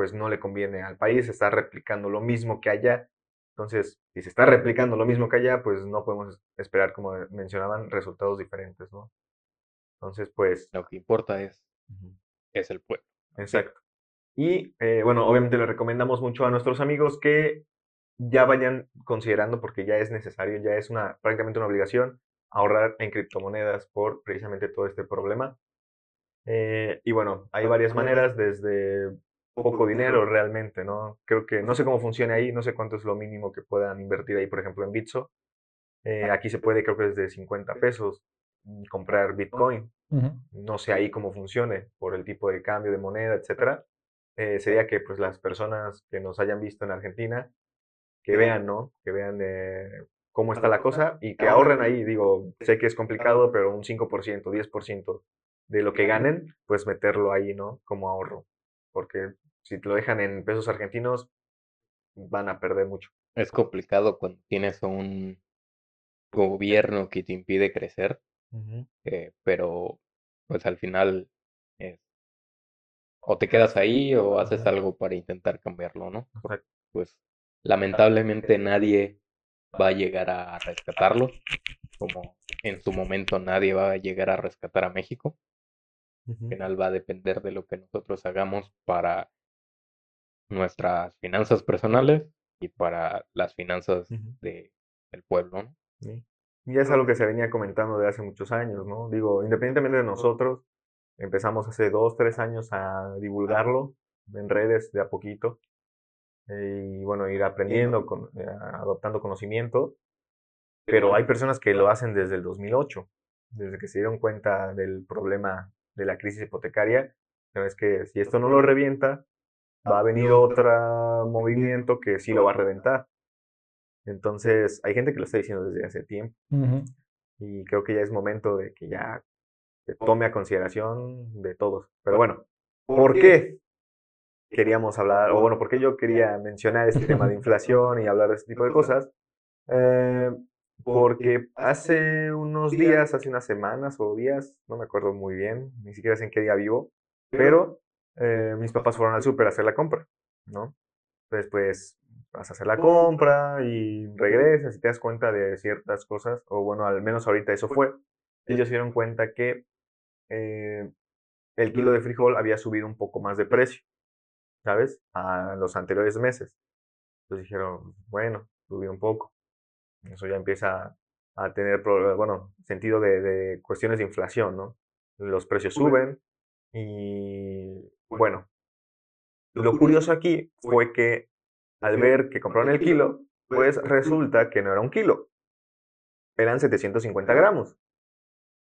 pues no le conviene al país, está replicando lo mismo que allá. Entonces, si se está replicando lo mismo que allá, pues no podemos esperar, como mencionaban, resultados diferentes, ¿no? Entonces, pues... Lo que importa es, es el pueblo. Exacto. Y eh, bueno, obviamente le recomendamos mucho a nuestros amigos que ya vayan considerando, porque ya es necesario, ya es una prácticamente una obligación, ahorrar en criptomonedas por precisamente todo este problema. Eh, y bueno, hay varias maneras, desde poco dinero realmente, ¿no? Creo que no sé cómo funciona ahí, no sé cuánto es lo mínimo que puedan invertir ahí, por ejemplo, en Bitso. Eh, aquí se puede, creo que desde 50 pesos, mm, comprar Bitcoin no sé ahí cómo funcione por el tipo de cambio de moneda, etcétera, eh, sería que pues las personas que nos hayan visto en Argentina, que vean, ¿no? Que vean eh, cómo está la cosa y que ahorren ahí. Digo, sé que es complicado, pero un 5%, 10% de lo que ganen, pues meterlo ahí, ¿no? Como ahorro. Porque si te lo dejan en pesos argentinos, van a perder mucho. Es complicado cuando tienes un gobierno que te impide crecer, eh, pero pues al final es, o te quedas ahí o haces algo para intentar cambiarlo, ¿no? Porque, pues lamentablemente nadie va a llegar a rescatarlo, como en su momento nadie va a llegar a rescatar a México. Al final va a depender de lo que nosotros hagamos para nuestras finanzas personales y para las finanzas de, del pueblo, ¿no? Sí. Y es algo que se venía comentando de hace muchos años, ¿no? Digo, independientemente de nosotros, empezamos hace dos, tres años a divulgarlo en redes de a poquito. eh, y bueno, ir aprendiendo, con, eh, adoptando conocimiento. Pero hay personas que lo hacen desde el 2008, desde que se dieron cuenta del problema de la crisis hipotecaria. Pero es que si esto no lo revienta, va a venir otro movimiento que sí lo va a reventar. Entonces, hay gente que lo está diciendo desde hace tiempo. Y creo que ya es momento de que ya se tome a consideración de todos. Pero bueno, ¿por qué queríamos hablar, o bueno, por qué yo quería mencionar este tema de inflación y hablar de este tipo de cosas? Eh, porque hace unos días, hace unas semanas o días, no me acuerdo muy bien, ni siquiera sé en qué día vivo, pero eh, mis papás fueron al súper a hacer la compra, ¿no? Entonces, pues, vas a hacer la compra y regresas y te das cuenta de ciertas cosas, o bueno, al menos ahorita eso fue. Ellos se dieron cuenta que eh, el kilo de frijol había subido un poco más de precio, ¿sabes? A los anteriores meses. Entonces dijeron, bueno, subió un poco. Eso ya empieza a tener, bueno, sentido de, de cuestiones de inflación, ¿no? Los precios suben y, bueno, lo curioso aquí fue que al ver que compraron el kilo, pues resulta que no era un kilo, eran 750 gramos.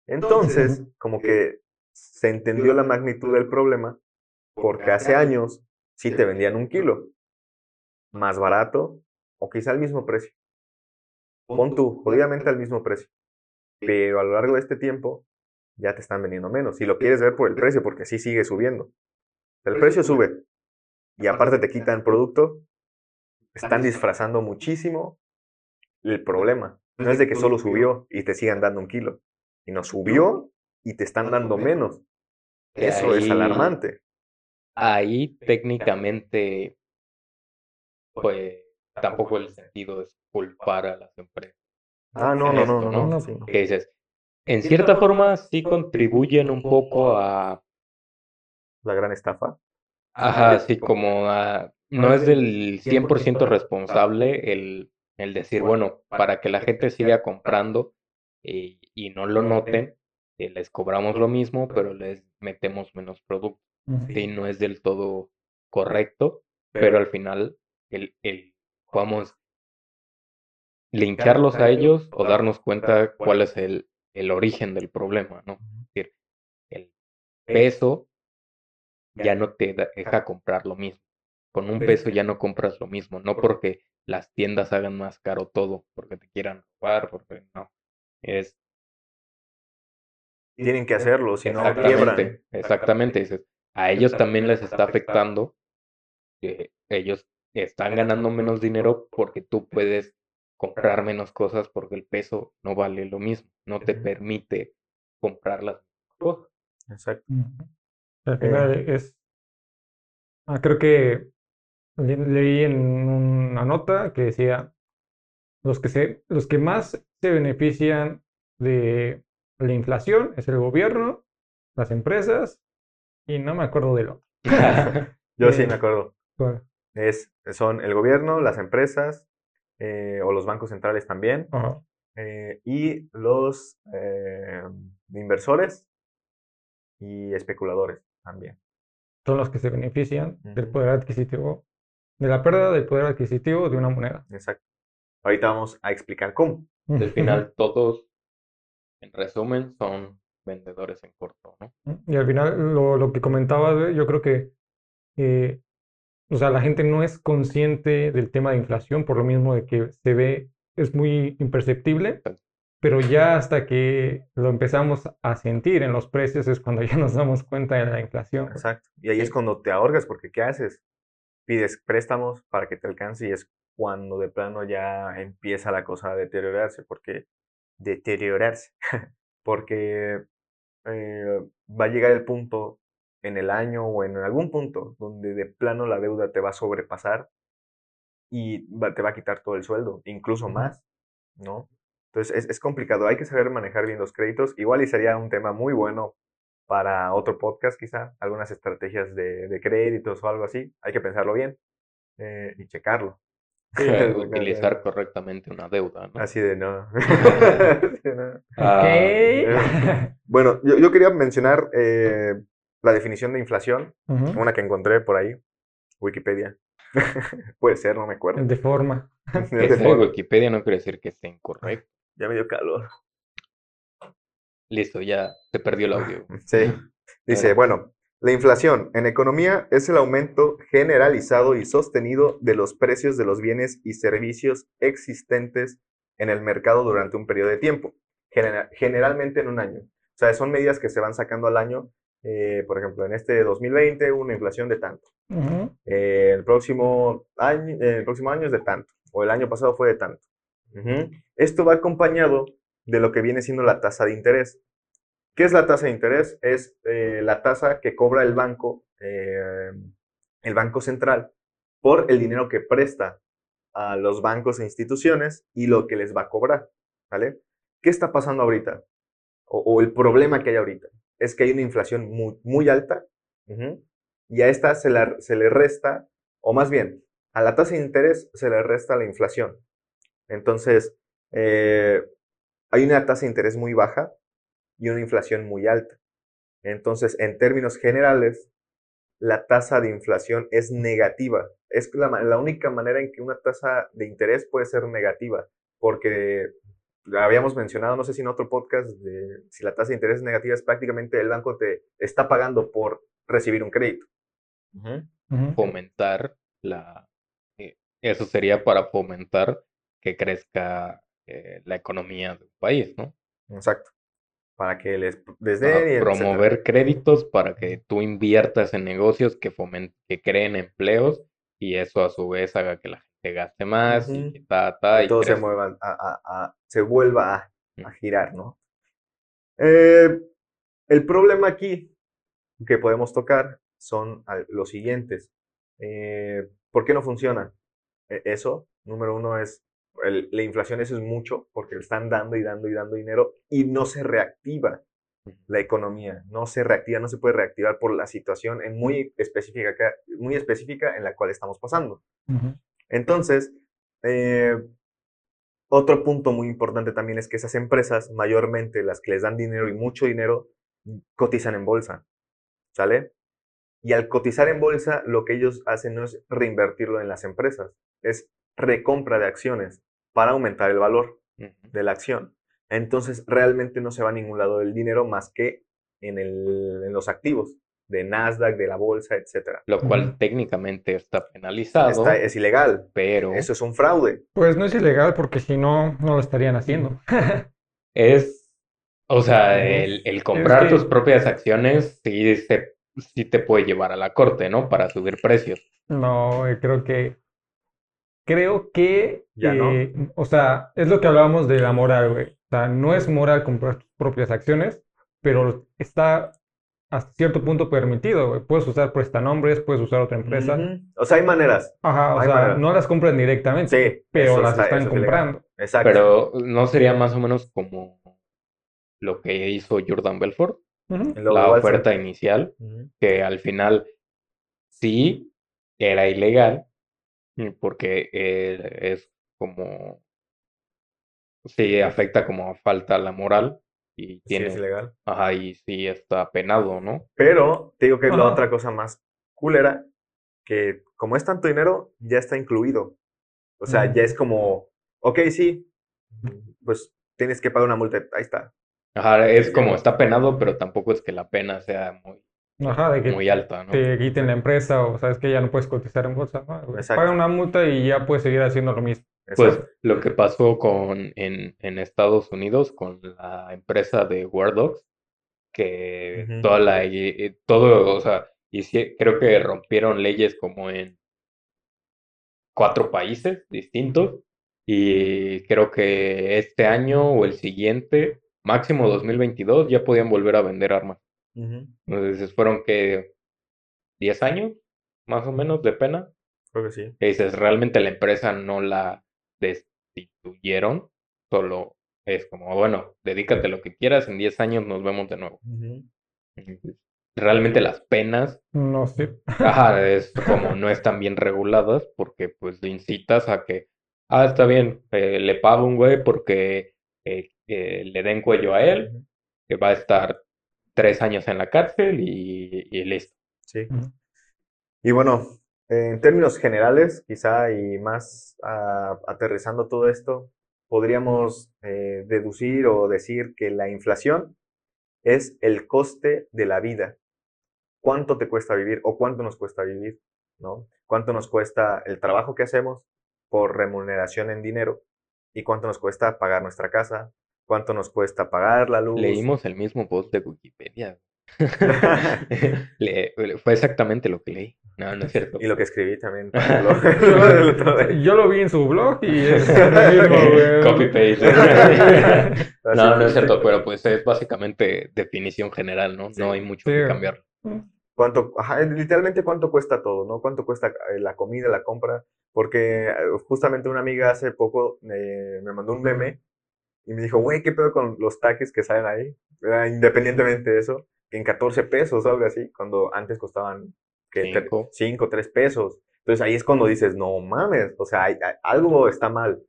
Entonces, como que se entendió la magnitud del problema, porque hace años sí te vendían un kilo, más barato o quizá al mismo precio. Pon tú, jodidamente al mismo precio. Pero a lo largo de este tiempo ya te están vendiendo menos. Si lo quieres ver por el precio, porque sí sigue subiendo. El precio sube y aparte te quitan producto, están disfrazando muchísimo el problema. No es de que solo subió y te sigan dando un kilo, sino subió y te están dando menos. Eso es alarmante. Ahí técnicamente, pues tampoco el sentido es culpar a las empresas. Ah, no, no, no, esto, no, ¿no? sí. Que dices, en cierta forma sí contribuyen un poco a, La gran estafa. ajá, sí, como a, no es del 100% responsable el, el decir, bueno, para que la gente siga comprando y, y no lo noten, eh, les cobramos lo mismo, pero les metemos menos producto. Ujú. Sí, no es del todo correcto, pero al final el, el, vamos, linkearlos a ellos o darnos cuenta cuál es el, el origen del problema, ¿no? Es decir, el peso ya no te deja comprar lo mismo. Con un peso ya no compras lo mismo, no porque las tiendas hagan más caro todo, porque te quieran robar, porque no. Es Tienen que hacerlo, si no quiebran. exactamente. Dices, a ellos también les está afectando ellos están ganando menos dinero porque tú puedes comprar menos cosas porque el peso no vale lo mismo, no te permite comprar las cosas. Exacto. Al final es. Ah, creo que le- leí en una nota que decía los que se, los que más se benefician de la inflación es el gobierno, las empresas y no me acuerdo del otro. Yo sí Eh, me acuerdo. ¿Cuál? Es, son el gobierno, las empresas eh, o los bancos centrales también Ajá. eh, y los eh, inversores y especuladores también. Son los que se benefician del Ujú. poder adquisitivo, de la pérdida del poder adquisitivo de una moneda. Exacto. Ahorita vamos a explicar cómo. Al final todos, en resumen, son vendedores en corto, ¿no? Y al final, lo, lo que comentabas, yo creo que, eh, o sea, la gente no es consciente del tema de inflación por lo mismo de que se ve, es muy imperceptible, pero ya hasta que lo empezamos a sentir en los precios es cuando ya nos damos cuenta de la inflación. Exacto. Y ahí es cuando te ahorgas, porque ¿qué haces? Pides préstamos para que te alcance y es cuando de plano ya empieza la cosa a deteriorarse, porque deteriorarse, porque eh, va a llegar el punto en el año o en algún punto donde de plano la deuda te va a sobrepasar y va- te va a quitar todo el sueldo, incluso más, ¿no? Entonces es, es complicado, hay que saber manejar bien los créditos. Igual y sería un tema muy bueno para otro podcast, quizá, algunas estrategias de, de créditos o algo así. Hay que pensarlo bien eh, y checarlo. Sí, utilizar correctamente una deuda, ¿no? Así de no. Sí, no. Ah, Ok. Bueno, yo, yo quería mencionar eh, la definición de inflación, una que encontré por ahí, Wikipedia. Puede ser, no me acuerdo. De forma. de Wikipedia no quiere decir que esté incorrecto. Ya me dio calor. Listo, ya se perdió el audio. Sí. Dice, bueno, la inflación en economía es el aumento generalizado y sostenido de los precios de los bienes y servicios existentes en el mercado durante un periodo de tiempo, genera- generalmente en un año. O sea, son medidas que se van sacando al año. Eh, por ejemplo, en este 2020 hubo una inflación de tanto. Eh, el, próximo año, el próximo año es de tanto. O el año pasado fue de tanto. Esto va acompañado de lo que viene siendo la tasa de interés. ¿Qué es la tasa de interés? Es eh, la tasa que cobra el banco, eh, el Banco Central, por el dinero que presta a los bancos e instituciones y lo que les va a cobrar. ¿Vale? ¿Qué está pasando ahorita? O, o el problema que hay ahorita es que hay una inflación muy, alta y a esta se, la- se le resta, o más bien, a la tasa de interés se le resta la inflación. Entonces, eh, hay una tasa de interés muy baja y una inflación muy alta. Entonces, en términos generales, la tasa de inflación es negativa. Es la, la única manera en que una tasa de interés puede ser negativa, porque la habíamos mencionado, no sé si en otro podcast, de si la tasa de interés es negativa, es prácticamente el banco te está pagando por recibir un crédito. Fomentar la, eh, eso sería para fomentar que crezca eh, la economía del país, ¿no? Exacto. Para que les, etcétera. promover créditos para que tú inviertas en negocios que fomen- que creen empleos y eso a su vez haga que la gente gaste más y Ujú. que ta, ta, que y todo se mueva, a, a- a- se vuelva a, a girar, ¿no? Eh, el problema aquí que podemos tocar son los siguientes. Eh, ¿por qué no funciona? E- Eso, número uno, es el- la inflación, eso es mucho, porque están dando y dando y dando dinero y no se reactiva la economía, no se reactiva, no se puede reactivar por la situación en muy específica, muy específica en la cual estamos pasando. Entonces, eh, otro punto muy importante también es que esas empresas, mayormente las que les dan dinero y mucho dinero, cotizan en bolsa, ¿sale? Y al cotizar en bolsa, lo que ellos hacen no es reinvertirlo en las empresas, es recompra de acciones para aumentar el valor de la acción. Entonces, realmente no se va a ningún lado del dinero más que en, el- en los activos de Nasdaq, de la bolsa, etcétera. Lo cual técnicamente está penalizado, Está- es ilegal, pero eso es un fraude. Pues no es ilegal porque si no, no lo estarían haciendo. es, o sea, el, el comprar que- tus propias acciones sí, se- sí te puede llevar a la corte, ¿no? Para subir precios. No, creo que. Creo que. Ya no. eh, o sea, es lo que hablábamos de la moral, güey. O sea, no es moral comprar tus propias acciones, pero está hasta cierto punto permitido, güey. Puedes usar prestanombres, puedes usar otra empresa. O sea, hay maneras. Ajá, o Hay sea, maneras. no las compran directamente, Sí, pero las está- están es comprando. Exacto. Pero no sería más o menos como lo que hizo Jordan Belfort, la oferta inicial, que al final sí era ilegal, porque eh, es como, sí afecta como falta la moral y Sí, tiene, es ilegal. ajá, y sí está penado, ¿no? Pero te digo que es la otra cosa más culera, que como es tanto dinero, ya está incluido. O sea, ya es como, ok, sí, pues tienes que pagar una multa. Ahí está. Ajá, es como está penado, pero tampoco es que la pena sea muy, Ajá, de que muy alta, ¿no? te quiten la empresa o sabes que ya no puedes cotizar en bolsa. ¿no? Paga una multa y ya puedes seguir haciendo lo mismo. Pues lo que pasó con en, en Estados Unidos con la empresa de War Dogs, que toda la todo, o sea, y creo que rompieron leyes como en cuatro países distintos y creo que este año o el siguiente, máximo 2022, ya podían volver a vender armas. Entonces fueron que 10 años más o menos de pena. Creo que sí. Que dices, realmente la empresa no la destituyeron, solo es como, bueno, dedícate lo que quieras, en 10 años nos vemos de nuevo. Realmente las penas, No sé. ajá, es como no están bien reguladas porque pues le incitas a que, ah, está bien, eh, le pago un güey porque eh, eh, le den cuello a él, que va a estar tres años en la cárcel y, y listo. Sí. Y bueno, en términos generales, quizá y más aterrizando todo esto, podríamos eh, deducir o decir que la inflación es el coste de la vida. ¿Cuánto te cuesta vivir o cuánto nos cuesta vivir? ¿No? ¿Cuánto nos cuesta el trabajo que hacemos por remuneración en dinero? ¿Y cuánto nos cuesta pagar nuestra casa? ¿Cuánto nos cuesta pagar la luz? Leímos el mismo post de Wikipedia. Le- fue exactamente lo que leí. No, no es cierto. y lo que escribí también. Yo lo vi en su blog y es. Copy paste. No, no es cierto, pero pues es básicamente definición general, ¿no? Sí. No hay mucho Sí. que cambiar. cuánto, ajá, literalmente cuánto cuesta todo, ¿no? Cuánto cuesta eh, la comida, la compra, porque eh, justamente una amiga hace poco eh, me mandó un meme y me dijo, güey, ¿qué pedo con los taquis que salen ahí? Era independientemente de eso, en 14 pesos o algo así, cuando antes costaban que Cinco. 5, 3 pesos. Entonces ahí es cuando dices, no mames, o sea, hay- hay- algo está mal.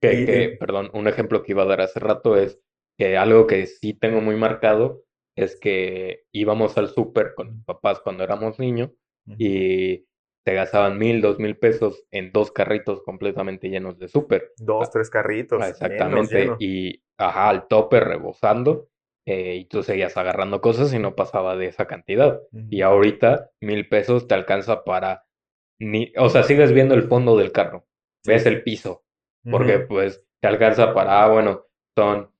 Que, Y- que, perdón, un ejemplo que iba a dar hace rato es que algo que sí tengo muy marcado es que íbamos al súper con mis papás cuando éramos niños y te gastaban mil, dos mil pesos en dos carritos completamente llenos de súper. Dos, tres carritos. Ah, Exactamente, y ajá, al tope rebosando, eh, y tú seguías agarrando cosas y no pasaba de esa cantidad. Y ahorita mil pesos te alcanza para ni, o sea, sigues viendo el fondo del carro. ves el piso, porque pues te alcanza para, ah, bueno, son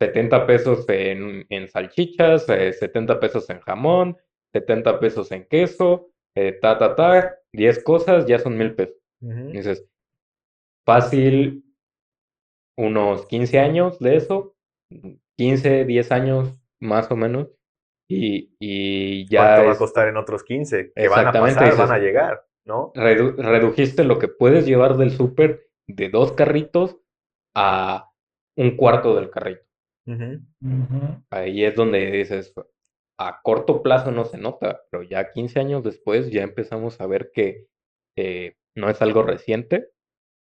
70 pesos en, en salchichas, eh, 70 pesos en jamón, 70 pesos en queso, eh, ta, ta, ta, 10 cosas, ya son mil pesos. Dices, fácil, unos 15 años de eso, 15, 10 años más o menos, y, y ya ¿Cuánto va a costar en otros 15? Que van a Exactamente, pasar, dices- van a llegar, ¿no? redu- redujiste lo que puedes llevar del súper de dos carritos a un cuarto del carrito. Ahí es donde dices, a corto plazo no se nota, pero ya 15 años después ya empezamos a ver que eh, no es algo reciente,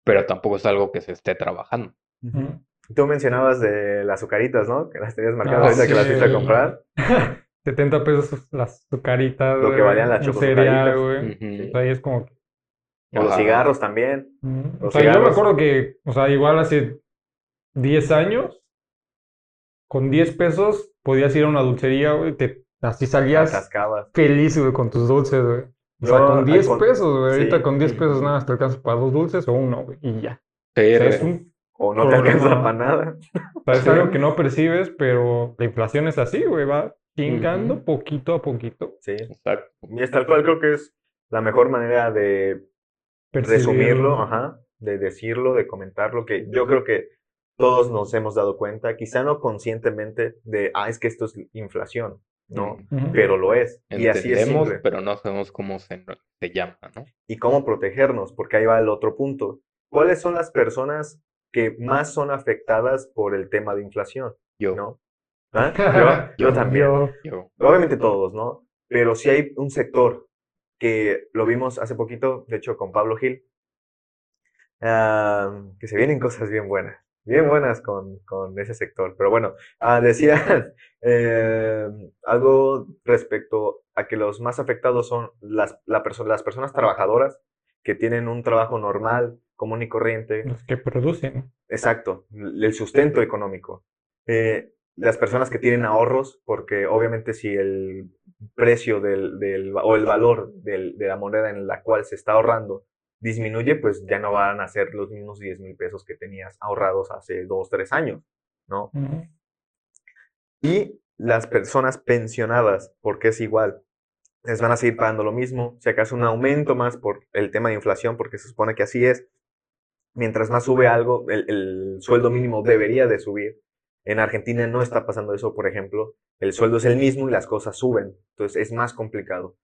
pero tampoco es algo que se esté trabajando. Ujú. Tú mencionabas de las azucaritas, ¿no? Que las tenías marcadas Ah, ahorita que las fuiste a comprar. 70 pesos las azucaritas, Lo que valían las cereal, güey. Ujú. O sea, ahí es como que... O los cigarros también. O Los sea, yo me acuerdo que, o sea, igual hace 10 años, con 10 pesos podías ir a una dulcería, güey, te, así salías Atascabas. feliz, güey, con tus dulces, güey. O sea, con al 10 con- pesos, güey. Ahorita con 10 pesos nada más te alcanza para dos dulces o uno, güey, y ya. Sí, O sea, re- es, un- O no te Problema. alcanza para nada. o sea, es algo que no percibes, pero la inflación es así, güey, va chingando poquito a poquito. Sí. exacto. Y es tal cual, creo que es la mejor manera de resumirlo, Percibirlo. ajá, de decirlo, de comentarlo, que yo creo que todos nos hemos dado cuenta, quizá no conscientemente, de, ah, es que esto es inflación, ¿no? Pero lo es. Y así es simple. pero no sabemos cómo se, se llama, ¿no? y cómo protegernos, porque ahí va el otro punto. ¿Cuáles son las personas que más son afectadas por el tema de inflación? Yo, ¿No? ¿Ah? Yo, yo también. Yo- yo. Obviamente todos, ¿no? Pero sí hay un sector que lo vimos hace poquito, de hecho, con Pablo Gil, ah, que se vienen cosas bien buenas, bien buenas con, con ese sector. Pero bueno, decía eh, algo respecto a que los más afectados son las, la perso- las personas trabajadoras que tienen un trabajo normal, común y corriente, Los que producen. Exacto, el sustento económico. Eh, las personas que tienen ahorros, porque obviamente si el precio del, del o el valor del- de la moneda en la cual se está ahorrando disminuye, pues ya no van a ser los mismos 10 mil pesos que tenías ahorrados hace dos, tres años, ¿no? Ujú. Y las personas pensionadas, porque es igual, les van a seguir pagando lo mismo, si acaso un aumento más por el tema de inflación, porque se supone que así es. Mientras más sube algo, el, el sueldo mínimo debería de subir. En Argentina no está pasando eso, por ejemplo. El sueldo es el mismo y las cosas suben. Entonces es más complicado.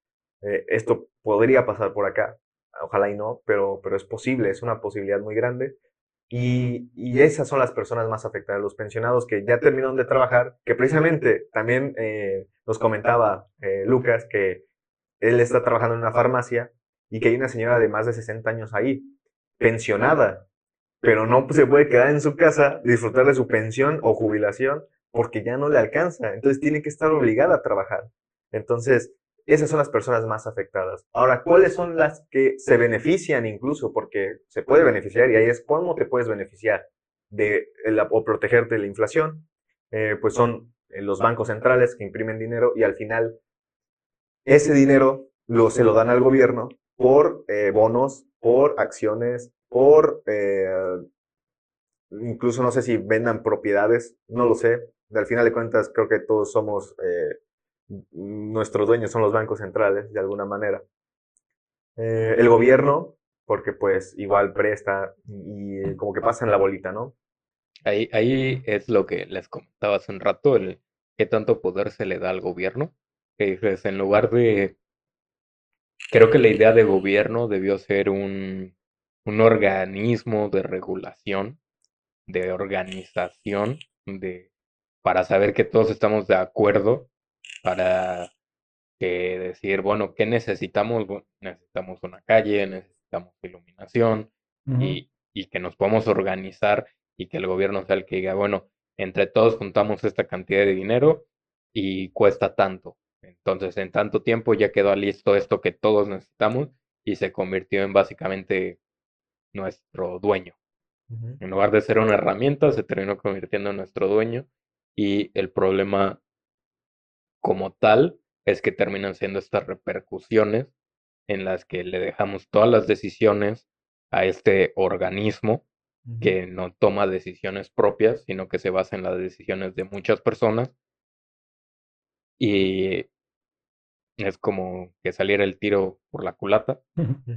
Eh, esto podría pasar por acá. Ojalá y no, pero, pero es posible, es una posibilidad muy grande. Y, y esas son las personas más afectadas, los pensionados que ya terminaron de trabajar, que precisamente también eh, nos comentaba eh, Lucas que él está trabajando en una farmacia y que hay una señora de más de 60 años ahí, pensionada, pero no se puede quedar en su casa, disfrutar de su pensión o jubilación porque ya no le alcanza, entonces tiene que estar obligada a trabajar. Entonces, esas son las personas más afectadas. Ahora, ¿cuáles son las que se benefician incluso? Porque se puede beneficiar y ahí es cómo te puedes beneficiar de o protegerte de la inflación. Eh, pues son eh, los bancos centrales que imprimen dinero y al final ese dinero lo, se lo dan al gobierno por eh, bonos, por acciones, por eh, incluso no sé si vendan propiedades, no lo sé. Al final de cuentas creo que todos somos eh, nuestros dueños son los bancos centrales, de alguna manera. El gobierno, porque pues igual presta y, como que pasan la bolita, ¿no? Ahí, ahí es lo que les comentaba hace un rato, el qué tanto poder se le da al gobierno. Que dices, en lugar de... Creo que la idea de gobierno debió ser un, un organismo de regulación, de organización, de, para saber que todos estamos de acuerdo, para que decir, bueno, ¿qué necesitamos? Bueno, necesitamos una calle, necesitamos iluminación y, y que nos podamos organizar y que el gobierno sea el que diga, bueno, entre todos juntamos esta cantidad de dinero y cuesta tanto. Entonces, en tanto tiempo ya quedó listo esto que todos necesitamos y se convirtió en básicamente nuestro dueño. En lugar de ser una herramienta, se terminó convirtiendo en nuestro dueño y el problema como tal es que terminan siendo estas repercusiones en las que le dejamos todas las decisiones a este organismo que no toma decisiones propias, sino que se basa en las decisiones de muchas personas. Y es como que saliera el tiro por la culata,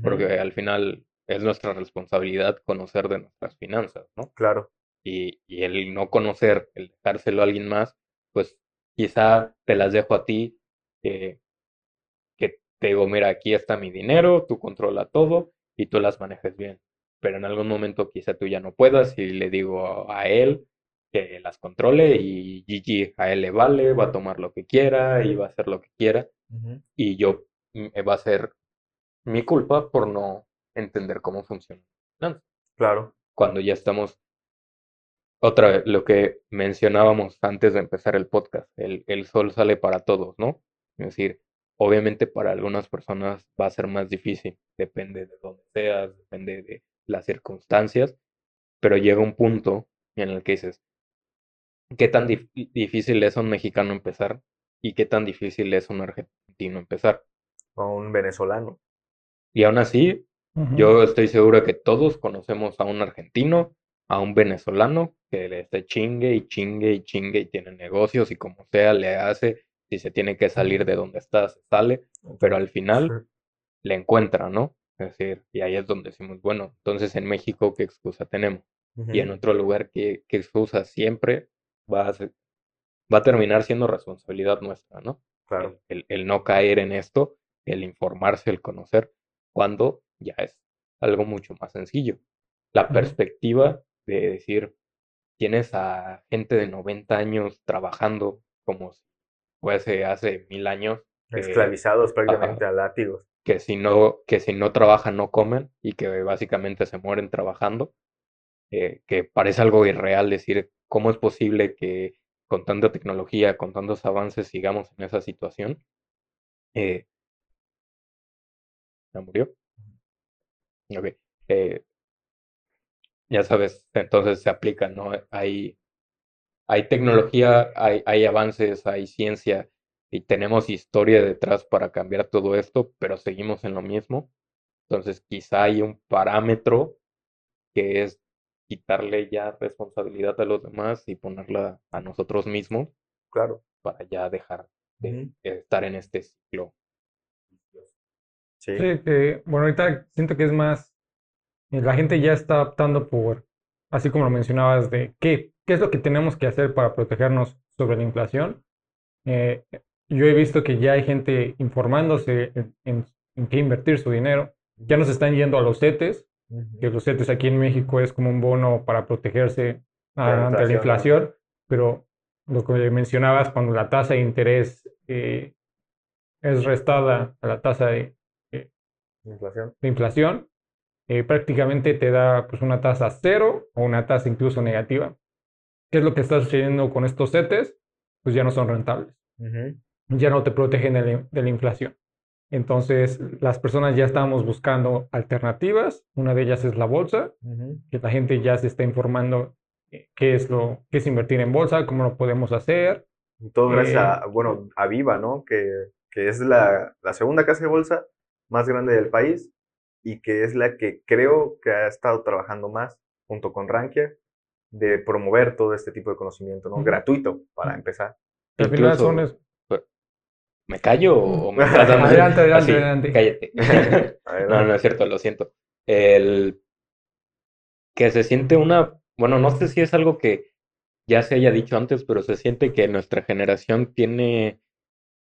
porque al final es nuestra responsabilidad conocer de nuestras finanzas, ¿no? Claro. Y, y el no conocer, el dejárselo a alguien más, pues quizá te las dejo a ti, eh, que te digo, mira, aquí está mi dinero, tú controla todo y tú las manejes bien. Pero en algún momento quizá tú ya no puedas y le digo a él que las controle y Gigi a él le vale, va a tomar lo que quiera y va a hacer lo que quiera. Y yo mm, va a ser mi culpa por no entender cómo funciona. Claro. Cuando ya estamos otra vez, lo que mencionábamos antes de empezar el podcast, el, el, sol sale para todos, ¿no? Es decir, obviamente para algunas personas va a ser más difícil, depende de dónde seas, depende de las circunstancias, pero llega un punto en el que dices, ¿qué tan difícil es a un mexicano empezar y qué tan difícil es a un argentino empezar? O un venezolano. Y aún así, yo estoy seguro que todos conocemos a un argentino, a un venezolano que le esté chingue y chingue y chingue y tiene negocios y como sea le hace, si se tiene que salir de donde está, se sale, pero al final le encuentra, ¿no? Es decir, y ahí es donde decimos, bueno, entonces en México, ¿qué excusa tenemos? Y en otro lugar, ¿qué, qué excusa siempre va a, va a terminar siendo responsabilidad nuestra, ¿no? Claro. El, el, no caer en esto, el informarse, el conocer, cuando ya es algo mucho más sencillo. La perspectiva de decir, tienes a gente de 90 años trabajando como si fuese hace mil años. Esclavizados prácticamente a látigos. Que si, no, que si no trabajan no comen y que básicamente se mueren trabajando. Eh, que parece algo irreal decir cómo es posible que con tanta tecnología, con tantos avances sigamos en esa situación. Eh, ¿Ya murió? Ok. Eh, ya sabes, entonces se aplica, ¿no? Hay, hay tecnología, hay avances, hay ciencia y tenemos historia detrás para cambiar todo esto, pero seguimos en lo mismo. Entonces quizá hay un parámetro que es quitarle ya responsabilidad a los demás y ponerla a nosotros mismos. Claro. Para ya dejar de estar en este ciclo. Sí. sí que, bueno, ahorita siento que es más la gente ya está optando por, así como lo mencionabas, de qué, qué es lo que tenemos que hacer para protegernos sobre la inflación. Eh, yo he visto que ya hay gente informándose en, qué invertir su dinero. Ya nos están yendo a los CETES, que los CETES aquí en México es como un bono para protegerse ante la inflación, pero lo que mencionabas, cuando la tasa de interés eh, es restada a la tasa de, eh, inflación. de inflación, eh, prácticamente te da pues, una tasa cero o una tasa incluso negativa. ¿Qué es lo que está sucediendo con estos CETES? Pues ya no son rentables. Ya no te protegen de la, inflación. Entonces, las personas ya estamos buscando alternativas. Una de ellas es la bolsa, que la gente ya se está informando eh, qué es lo que es invertir en bolsa, cómo lo podemos hacer. Todo gracias a, eh, bueno, a Viva, ¿no? Que, que es la, la, segunda casa de bolsa más grande del país y que es la que creo que ha estado trabajando más junto con Rankia de promover todo este tipo de conocimiento, ¿no? Gratuito, para empezar. Al final son ¿Me callo o me estás dando? adelante, adelante, adelante. Cállate. no, no es cierto, lo siento. El que se siente una, bueno, no sé si es algo que ya se haya dicho antes, pero se siente que nuestra generación tiene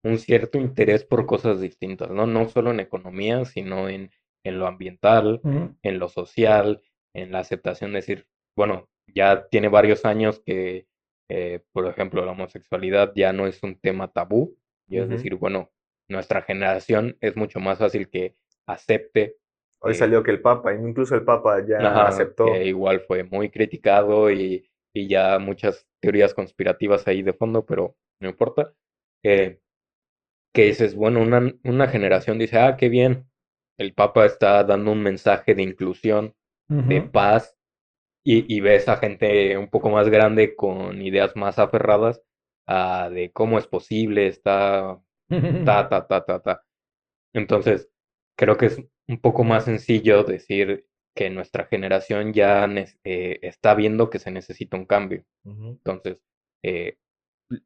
un cierto interés por cosas distintas, ¿no? No solo en economía, sino en en lo ambiental, en lo social, en la aceptación de decir, bueno, ya tiene varios años que, eh, por ejemplo, la homosexualidad ya no es un tema tabú, y es decir, bueno, nuestra generación es mucho más fácil que acepte. Hoy eh salió que el Papa, incluso el Papa ya aceptó. Que igual fue muy criticado y, y, ya muchas teorías conspirativas ahí de fondo, pero no importa. Eh, que dices, bueno, una, una generación dice, ah, qué bien, el Papa está dando un mensaje de inclusión, de paz, y, y, ves a gente un poco más grande con ideas más aferradas a de cómo es posible, está ta, ta, ta, ta, ta. Entonces, creo que es un poco más sencillo decir, que nuestra generación ya eh, está viendo que se necesita un cambio. Entonces, eh,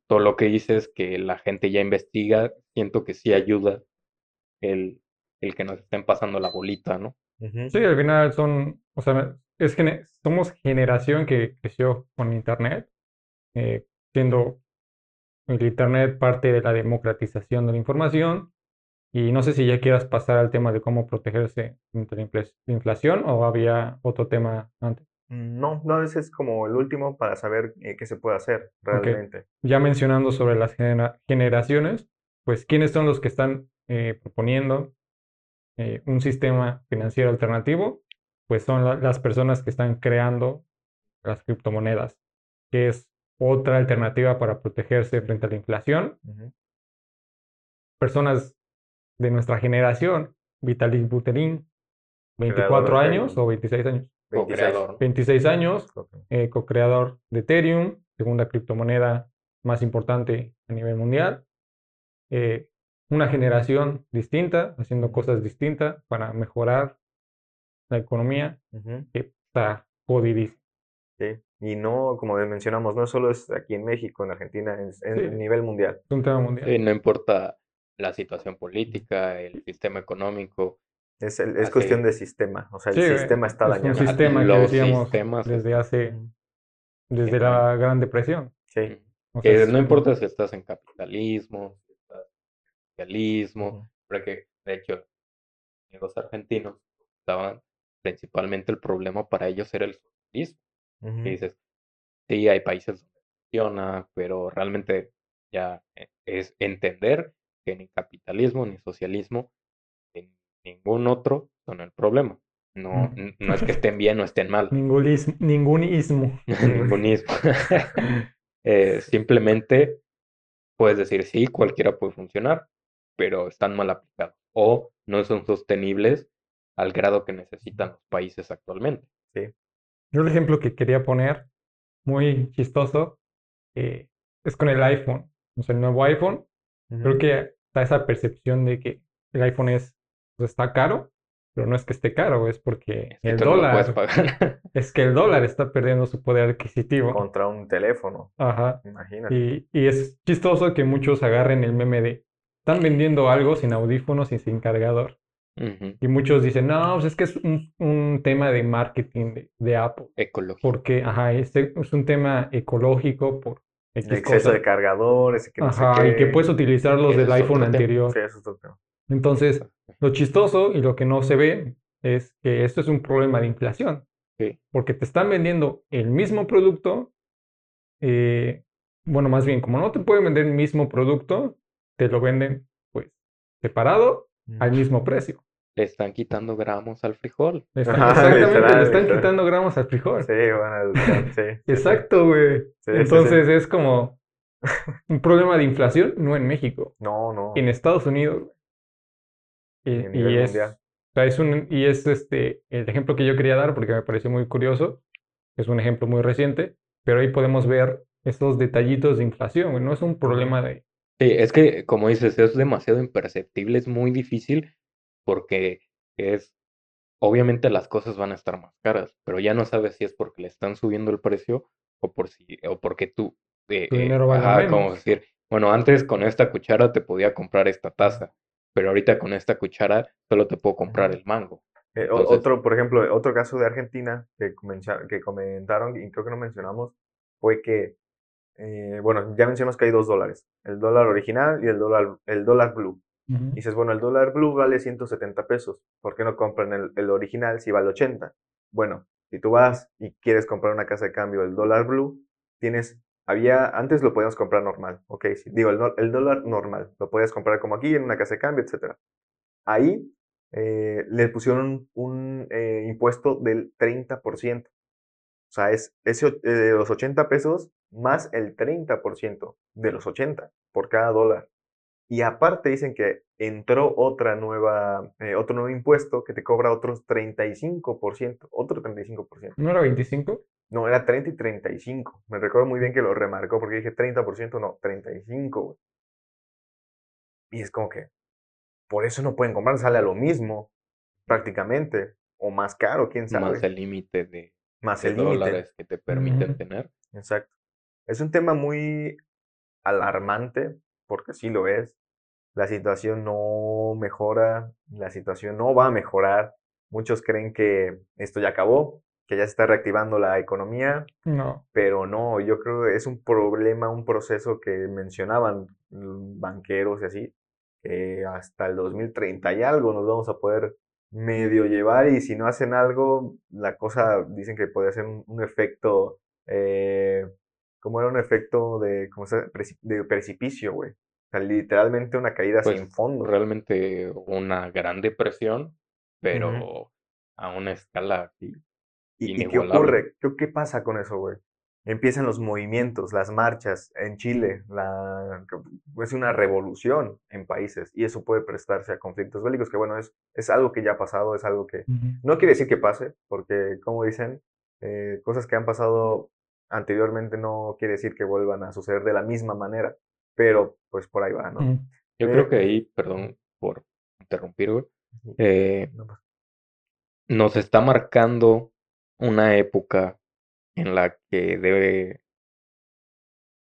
todo lo que dices que la gente ya investiga, siento que sí ayuda el, el que nos estén pasando la bolita, ¿no? Sí, al final son, o sea, es que somos generación que creció con Internet, eh, siendo el Internet parte de la democratización de la información. Y no sé si ya quieras pasar al tema de cómo protegerse contra la infla- inflación o había otro tema antes. No, no, ese es como el último para saber eh, qué se puede hacer realmente. Ya mencionando sobre las genera- generaciones, pues quiénes son los que están eh, proponiendo eh, un sistema financiero alternativo, pues son la- las personas que están creando las criptomonedas, que es otra alternativa para protegerse frente a la inflación. Personas de nuestra generación, Vitalik Buterin, Creador 24 de años o 26 años. 26. Co-creador, ¿no? 26 años, eh, co-creador de Ethereum, segunda criptomoneda más importante a nivel mundial. Eh, una generación distinta, haciendo cosas distintas para mejorar la economía que está jodidísima. Sí. Y no, como mencionamos, no solo es aquí en México, en Argentina, es en Sí. a nivel mundial. Es un tema mundial. Sí, no importa la situación política, el sistema económico, Es, el- es Así. cuestión de sistema. O sea, el Sí, sistema está es un dañado. sistema que decíamos sistemas desde hace, desde Sí, la Gran Depresión. Sí. O que sea, no es- importa si estás en capitalismo, si estás en socialismo, porque de hecho, los argentinos estaban principalmente el problema para ellos era el socialismo. Y dices, sí, hay países donde funciona, pero realmente ya eh, es entender que ni capitalismo ni socialismo, ni ningún otro son el problema. No, Mm. n- no es que estén bien o estén mal, Ningún ismo. Ningún ismo. Eh, simplemente puedes decir, sí, cualquiera puede funcionar, pero están mal aplicados o no son sostenibles al grado que necesitan los países actualmente. Yo el ejemplo que quería poner, muy chistoso, eh, es con el iPhone. O sea, el nuevo iPhone, creo que está esa percepción de que el iPhone es, pues, está caro, pero no es que esté caro, es porque Es que el no dólar, es que el dólar está perdiendo su poder adquisitivo. Contra un teléfono. Ajá. Imagínate. Y, y es chistoso que muchos agarren el meme de, están vendiendo algo sin audífonos y sin cargador. Y muchos dicen, no, pues es que es un, un tema de marketing de, de Apple. Ecológico. Porque, ajá, este es un tema ecológico por El exceso cosa. de cargadores, que no sé Ajá, y que puedes utilizar los del iPhone anterior. Sí, eso es otro tema. Entonces, lo chistoso y lo que no se ve es que esto es un problema de inflación. Sí. Porque te están vendiendo el mismo producto. eh, bueno, más bien, como no te pueden vender el mismo producto, te lo venden, pues, separado al mismo precio. Le están quitando gramos al frijol. Le están- Ajá, exactamente, literal, le están literal. quitando gramos al frijol. Sí, bueno, sí. Exacto, güey. Sí, sí, Entonces es como un problema de inflación, no en México, No, no. en Estados Unidos. güey. Y, es, mundial. o sea, es un, y es este, el ejemplo que yo quería dar porque me pareció muy curioso. Es un ejemplo muy reciente, pero ahí podemos ver estos detallitos de inflación, güey. No es un problema de... Sí, es que, como dices, es demasiado imperceptible, es muy difícil porque es, obviamente las cosas van a estar más caras, pero ya no sabes si es porque le están subiendo el precio o por si, o porque tú, eh, Tu eh, dinero ajá, como decir, bueno, antes con esta cuchara te podía comprar esta taza, pero ahorita con esta cuchara solo te puedo comprar el mango. Eh, Entonces- otro, por ejemplo, otro caso de Argentina que, que comentaron y creo que no mencionamos fue que, eh, bueno, ya mencionamos que hay dos dólares, el dólar original y el dólar, el dólar blue. Y dices, bueno, el dólar blue vale 170 pesos, ¿por qué no compran el, el original si vale 80? Bueno, si tú vas y quieres comprar una casa de cambio del dólar blue, tienes, había, antes lo podíamos comprar normal, ok, digo, el, el dólar normal, lo podías comprar como aquí en una casa de cambio, etc. Ahí eh, le pusieron un eh, impuesto del 30%. O sea, es eh, los 80 pesos más el 30% de los 80 por cada dólar. Y aparte dicen que entró otra nueva, eh, otro nuevo impuesto que te cobra otros 35%, otro 35%. ¿No era 25? No, era 30 y 35. Me recuerdo muy bien que lo remarcó porque dije 30%, no, 35. güey. Y es como que, por eso no pueden comprar, sale a lo mismo, prácticamente. o más caro, quién sabe. Más el límite de, Más de el límite. dólares que te permiten tener. Exacto. Es un tema muy alarmante, porque sí lo es. La situación no mejora, la situación no va a mejorar. Muchos creen que esto ya acabó, que ya se está reactivando la economía, No. pero no, yo creo que es un problema, un proceso que mencionaban banqueros y así, que hasta el 2030 y algo nos vamos a poder medio llevar y si no hacen algo, la cosa dicen que puede ser un, un efecto, eh, como era un efecto de. Preci- de precipicio, güey. O sea, literalmente una caída Pues, sin fondo. Realmente una gran depresión, pero a una escala. ¿Y, y qué ocurre? ¿Qué, qué pasa con eso, güey? Empiezan los movimientos, las marchas en Chile, la, es una revolución en países y eso puede prestarse a conflictos bélicos, que bueno, es, es algo que ya ha pasado, es algo que no quiere decir que pase, porque como dicen, eh, cosas que han pasado anteriormente no quiere decir que vuelvan a suceder de la misma manera, pero pues por ahí va, ¿no? Yo Eh, creo que ahí, perdón por interrumpir, güey, eh, pasa. nos está marcando una época en la que debe,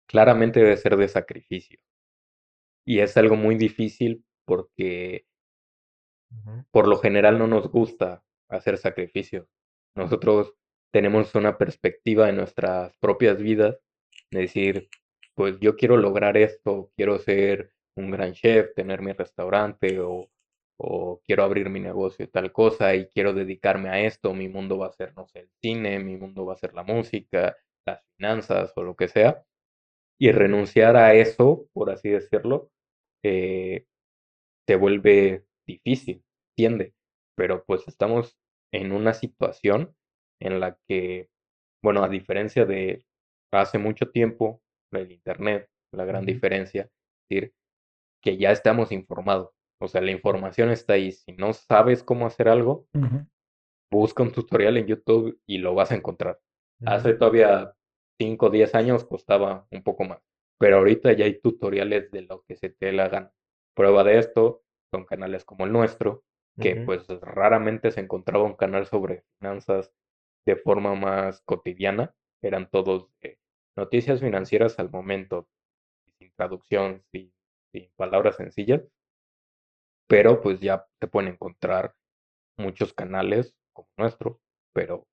claramente debe ser de sacrificio. Y es algo muy difícil porque por lo general no nos gusta hacer sacrificios. Nosotros tenemos una perspectiva en nuestras propias vidas de decir, pues yo quiero lograr esto, quiero ser un gran chef, tener mi restaurante o, o quiero abrir mi negocio de tal cosa y quiero dedicarme a esto, mi mundo va a ser, no sé, el cine, mi mundo va a ser la música, las finanzas o lo que sea. Y renunciar a eso, por así decirlo, eh, te vuelve difícil, tiende. Pero pues estamos en una situación en la que, bueno, a diferencia de hace mucho tiempo, el Internet, la gran diferencia, es decir, que ya estamos informados. O sea, la información está ahí. Si no sabes cómo hacer algo, busca un tutorial en YouTube y lo vas a encontrar. Hace todavía 5 o 10 años costaba un poco más, pero ahorita ya hay tutoriales de lo que se te la gana. Prueba de esto son canales como el nuestro, que pues raramente se encontraba un canal sobre finanzas de forma más cotidiana. Eran todos de noticias financieras al momento, sin traducción, sin, sin palabras sencillas, pero pues ya se pueden encontrar muchos canales como nuestro, pero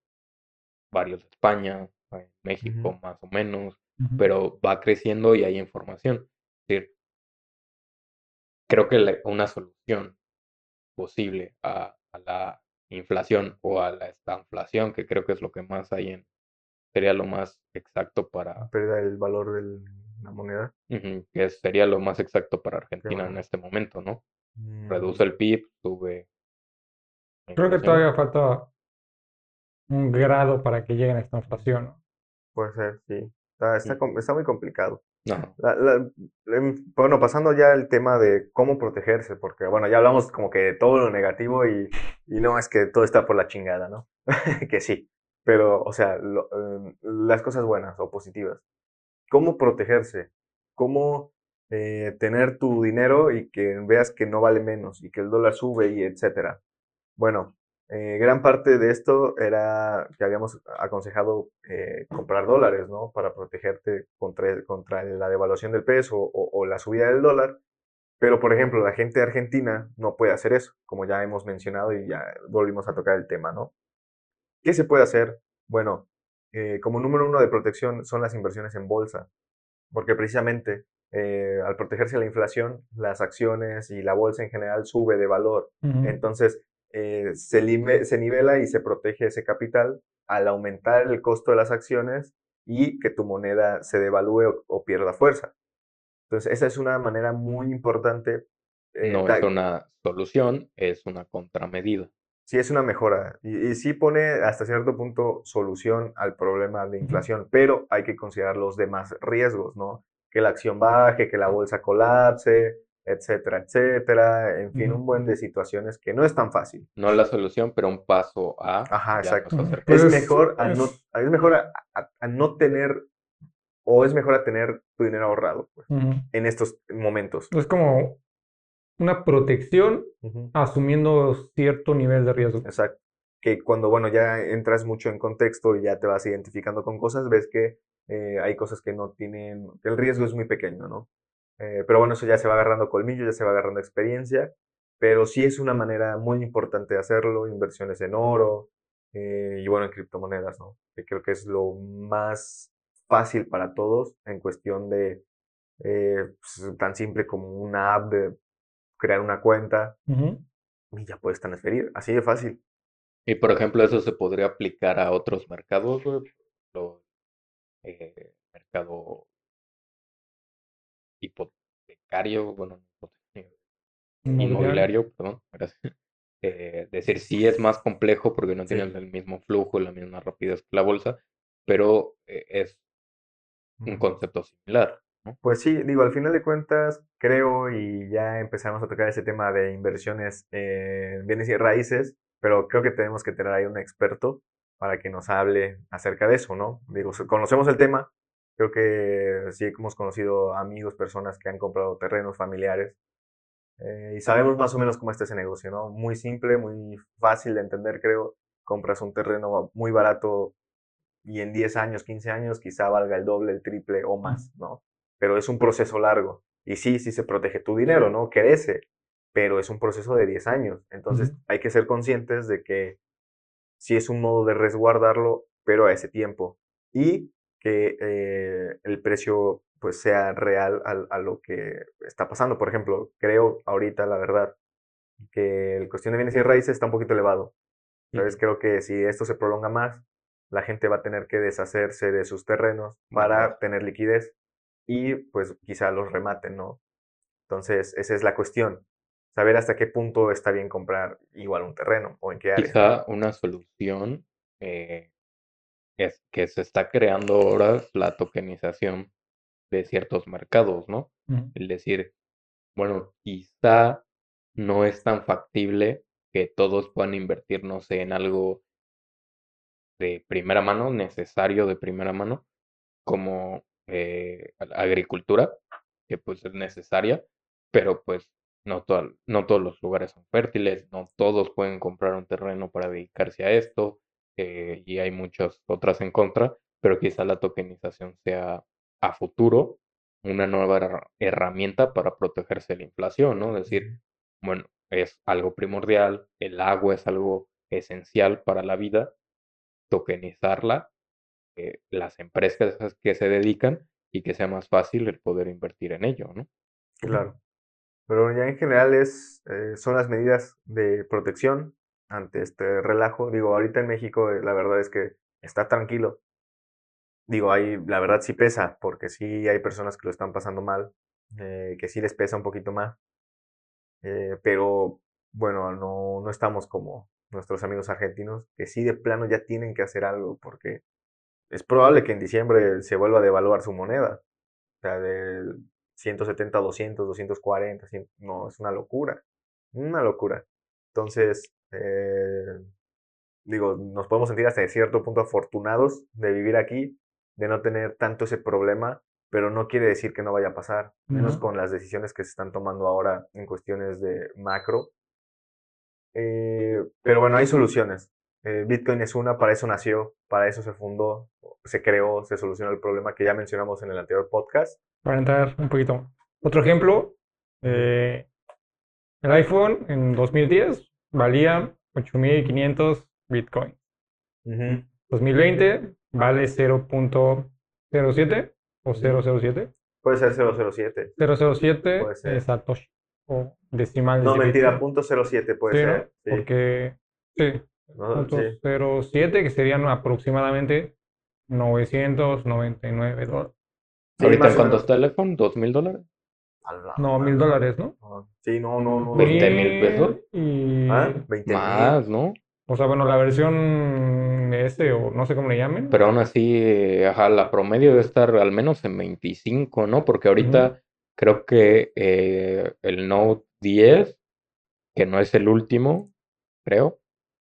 varios de España, en México más o menos, pero va creciendo y hay información. Es decir, creo que la- una solución posible a, a la inflación o a la estanflación, que creo que es lo que más hay en, sería lo más exacto para, Pérdida del valor de la moneda. que sería lo más exacto para Argentina en este momento, ¿no? Mm, Reduce el PIB, sube Creo que todavía falta un grado para que lleguen a esta inflación. ¿no? Puede ser, sí. Está, está, com- está muy complicado. No, em, bueno, pasando ya al tema de cómo protegerse, porque bueno, ya hablamos como que de todo lo negativo y, y no es que todo está por la chingada, ¿no? que sí, pero o sea, em, las cosas buenas o positivas. ¿Cómo protegerse? ¿Cómo eh, tener tu dinero y que veas que no vale menos y que el dólar sube y etcétera? Bueno, eh, gran parte de esto era que habíamos aconsejado eh, comprar dólares, ¿no? Para protegerte contra, contra la devaluación del peso o, o la subida del dólar. Pero, por ejemplo, la gente de Argentina no puede hacer eso, como ya hemos mencionado y ya volvimos a tocar el tema, ¿no? ¿Qué se puede hacer? Bueno, eh, como número uno de protección son las inversiones en bolsa, porque precisamente eh, al protegerse la inflación, las acciones y la bolsa en general sube de valor. Ujú. Entonces, eh, se, nivela y se protege ese capital al aumentar el costo de las acciones y que tu moneda se devalúe o, o pierda fuerza. Entonces, esa es una manera muy importante. eh, no es una solución, es una contramedida. Sí, es una mejora y, y sí pone hasta cierto punto solución al problema de inflación, pero hay que considerar los demás riesgos, ¿no? Que la acción baje, que la bolsa colapse, etcétera, etcétera. En fin, Ujú. un buen de situaciones que no es tan fácil. No la solución, pero un paso a Ajá, exacto. Es mejor a no, es- es mejor a, a- a no tener o es mejor a tener tu dinero ahorrado pues, en estos momentos. Es como una protección asumiendo cierto nivel de riesgo. Exacto. que cuando, bueno, ya entras mucho en contexto y ya te vas identificando con cosas, ves que eh, hay cosas que no tienen, que el riesgo es muy pequeño, ¿no? Eh, pero bueno, eso ya se va agarrando colmillo, ya se va agarrando experiencia, pero sí es una manera muy importante de hacerlo, inversiones en oro eh, y bueno, en criptomonedas, ¿no? Que creo que es lo más fácil para todos en cuestión de pues, tan simple como una app de crear una cuenta y ya puedes transferir, así de fácil. Y por ejemplo, eso se podría aplicar a otros mercados, eh, mercado hipotecario, bueno, inmobiliario, perdón, gracias. Eh, decir, sí es más complejo porque no tienen el mismo flujo, la misma rapidez que la bolsa, pero eh, es un concepto similar. Pues sí, digo, al final de cuentas, creo y ya empezamos a tocar ese tema de inversiones en bienes y raíces, pero creo que tenemos que tener ahí un experto para que nos hable acerca de eso, ¿no? Digo, conocemos el tema, creo que sí hemos conocido amigos, personas que han comprado terrenos familiares eh, y sabemos más o menos cómo está ese negocio, ¿no? Muy simple, muy fácil de entender, creo. Compras un terreno muy barato y en 10 años, 15 años quizá valga el doble, el triple o más, ¿no? Pero es un proceso largo. Y sí, sí se protege tu dinero, ¿no? Crece, pero es un proceso de 10 años. Entonces hay que ser conscientes de que sí es un modo de resguardarlo, pero a ese tiempo. Y que eh, el precio pues sea real a, lo que está pasando. Por ejemplo, creo ahorita, la verdad, que el cuestión de bienes y raíces está un poquito elevado. Entonces creo que si esto se prolonga más, la gente va a tener que deshacerse de sus terrenos para tener liquidez y pues quizá los rematen, ¿no? Entonces, esa es la cuestión saber hasta qué punto está bien comprar igual un terreno o en qué área. Quizá una solución eh, es que se está creando ahora la tokenización de ciertos mercados, ¿no? Es decir, bueno, quizá no es tan factible que todos puedan invertir, no sé, en algo de primera mano, necesario de primera mano, como eh, agricultura, que pues es necesaria, pero pues no, no todos los lugares son fértiles, no todos pueden comprar un terreno para dedicarse a esto, eh, y hay muchas otras en contra, pero quizá la tokenización sea a futuro una nueva herramienta para protegerse de la inflación, ¿no? Es decir, bueno, es algo primordial, el agua es algo esencial para la vida, tokenizarla, eh, las empresas que se dedican y que sea más fácil el poder invertir en ello, ¿no? Claro. Pero ya en general es, eh, son las medidas de protección ante este relajo. Digo, ahorita en México eh, la verdad es que está tranquilo. Digo, ahí la verdad sí pesa, porque sí hay personas que lo están pasando mal, eh, que sí les pesa un poquito más. pero bueno, no, no estamos como nuestros amigos argentinos, que sí de plano ya tienen que hacer algo, porque es probable que en diciembre se vuelva a devaluar su moneda. O sea, de, 170, 200, 240, no, es una locura, una locura. Entonces, eh, digo, nos podemos sentir hasta cierto punto afortunados de vivir aquí, de no tener tanto ese problema, pero no quiere decir que no vaya a pasar, menos con las decisiones que se están tomando ahora en cuestiones de macro. Eh, pero bueno, hay soluciones. Eh, Bitcoin es una, para eso nació, para eso se fundó, se creó, se solucionó el problema que ya mencionamos en el anterior podcast. Para entrar un poquito. Otro ejemplo, eh, el iPhone en 2010 valía 8.500 Bitcoin. 2020 vale 0.07 o 007. Puede ser 007. 007 puede ser. Satoshi o decimal. No, mentira, punto 07 puede ser. Porque, sí, 0.07 que serían aproximadamente 999 dólares. ¿Ahorita cuánto está el iPhone? ¿Dos mil dólares? No, mil dólares, ¿no? Sí, no, no, no. ¿20 mil pesos? Y... ¿Ah? Más, ¿no? O sea, bueno, la versión S o no sé cómo le llamen. Pero aún así, ajá, la promedio debe estar al menos en 25, ¿no? Porque ahorita creo que eh, el Note 10, que no es el último, creo,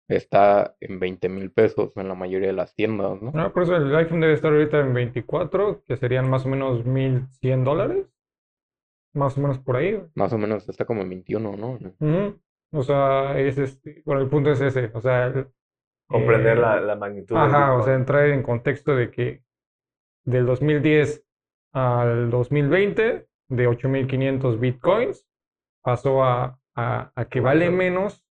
está en 20 mil pesos en la mayoría de las tiendas, ¿no? No, por eso el iPhone debe estar ahorita en 24, que serían más o menos 1100 dólares. Más o menos por ahí. Más o menos está como en 21, ¿no? O sea, es este, bueno, el punto es ese. O sea, comprender Eh, la, la magnitud. Ajá, o sea, entrar en contexto de que del 2010 al 2020, de 8.500 bitcoins, pasó a, a- a que vale menos.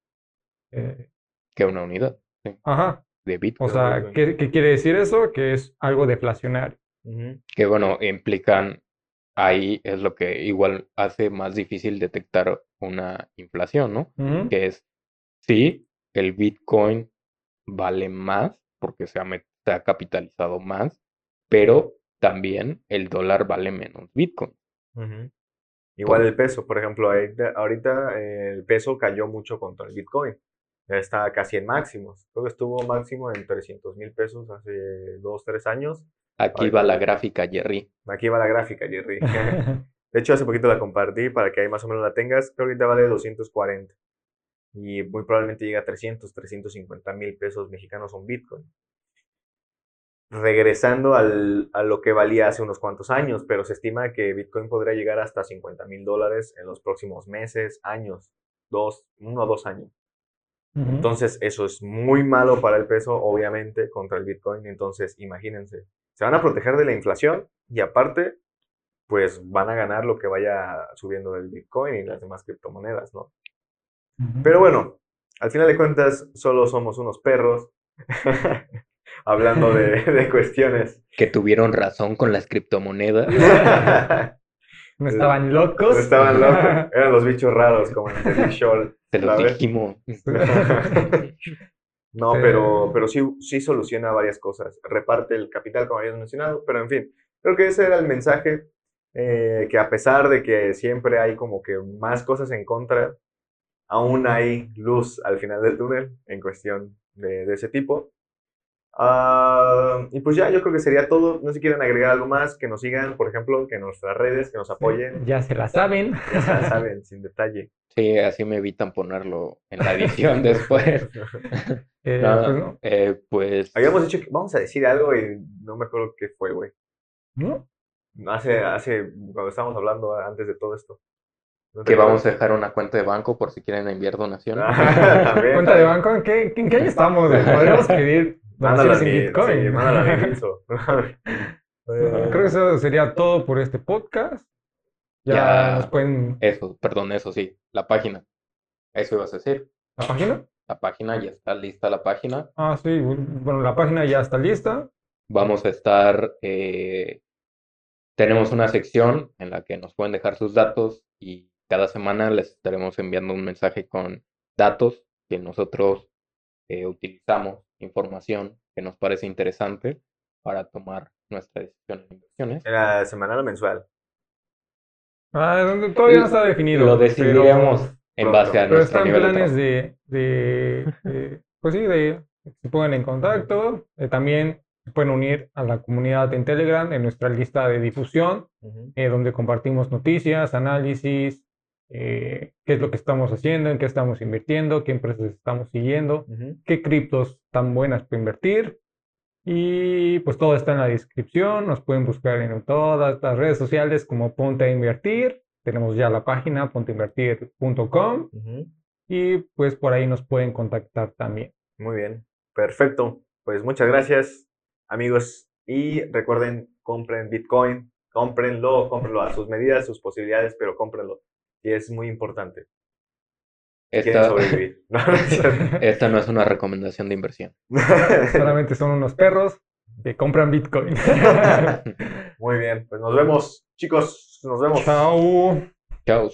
eh, Que una unidad ajá, de o Bitcoin. sea, Bitcoin. ¿qué, qué quiere decir eso? Que es algo deflacionario. Que bueno, implican ahí es lo que igual hace más difícil detectar una inflación, ¿no? Que es, sí, el Bitcoin vale más porque se ha, met- se ha capitalizado más, pero también el dólar vale menos Bitcoin. Igual el peso, por ejemplo, ahorita, eh, el peso cayó mucho contra el Bitcoin. Ya está casi en máximos. Creo que estuvo máximo en 300 mil pesos hace dos, tres años. Aquí Ay, va la gráfica, Jerry. Aquí va la gráfica, Jerry. De hecho, hace poquito la compartí para que ahí más o menos la tengas. Creo que ahorita vale 240. Y muy probablemente llega a 300, 350 mil pesos mexicanos un Bitcoin. Regresando al, a lo que valía hace unos cuantos años, pero se estima que Bitcoin podría llegar hasta 50 mil dólares en los próximos meses, años, dos, uno o dos años. Entonces, eso es muy malo para el peso, obviamente, contra el Bitcoin. Entonces, imagínense, se van a proteger de la inflación y aparte, pues van a ganar lo que vaya subiendo el Bitcoin y las demás criptomonedas, ¿no? Pero bueno, al final de cuentas, solo somos unos perros hablando de, de cuestiones. Que tuvieron razón con las criptomonedas. No estaban locos. Estaban locos, eran los bichos raros, como en Se los ¿sabes? dijimos. No, pero, pero sí, sí soluciona varias cosas. Reparte el capital, como habías mencionado, pero en fin, creo que ese era el mensaje, eh, que a pesar de que siempre hay como que más cosas en contra, aún hay luz al final del túnel en cuestión de, de ese tipo. Ah, y pues ya, yo creo que sería todo. No sé si quieren agregar algo más, que nos sigan, por ejemplo, que nuestras redes, que nos apoyen. Ya se la saben. Ya se la saben, sin detalle. Sí, así me evitan ponerlo en la edición después. Eh, No, pues no. eh, pues Habíamos dicho que vamos a decir algo y no me acuerdo qué fue, güey. ¿No? Hace, hace, cuando estábamos hablando antes de todo esto. ¿No te que vamos a dejar una cuenta de banco por si quieren enviar donación. Ah, Cuenta de banco, ¿en qué, en qué año estamos? Podríamos pedir Mándala en Bitcoin. sí, mándala a mi Vinzo. Creo que eso sería todo por este podcast. Ya, Ya. nos pueden. Eso, perdón, eso sí, la página. Eso ibas a decir. ¿La página? La página, ya está lista la página. Ah, sí. Bueno, la página ya está lista. Vamos a estar, eh, tenemos una sección en la que nos pueden dejar sus datos y cada semana les estaremos enviando un mensaje con datos que nosotros eh, utilizamos, información que nos parece interesante para tomar nuestra decisión en inversiones. ¿Era semanal o mensual? Ah, donde todavía no está definido. Lo pero- decidiremos en base a Pero nuestro están nivel de planes de, de, de- pues sí, de que se pongan en contacto. Eh, también se pueden unir a la comunidad en Telegram, en nuestra lista de difusión, eh, donde compartimos noticias, análisis, eh, qué es lo que estamos haciendo, en qué estamos invirtiendo, qué empresas estamos siguiendo, Ujú. qué criptos tan buenas para invertir. Y pues todo está en la descripción. Nos pueden buscar en todas las redes sociales como Ponte a Invertir. Tenemos ya la página ponteinvertir.com Ujú. y pues por ahí nos pueden contactar también. Muy bien, perfecto. Pues muchas gracias, amigos. Y recuerden, compren Bitcoin, cómprenlo, cómprenlo a sus medidas, sus posibilidades, pero cómprenlo. Y es muy importante. Esta, sobrevivir. No, esta no es una recomendación de inversión. Solamente son unos perros que compran Bitcoin. Muy bien, pues nos vemos, chicos. Nos vemos. Chao. Chao.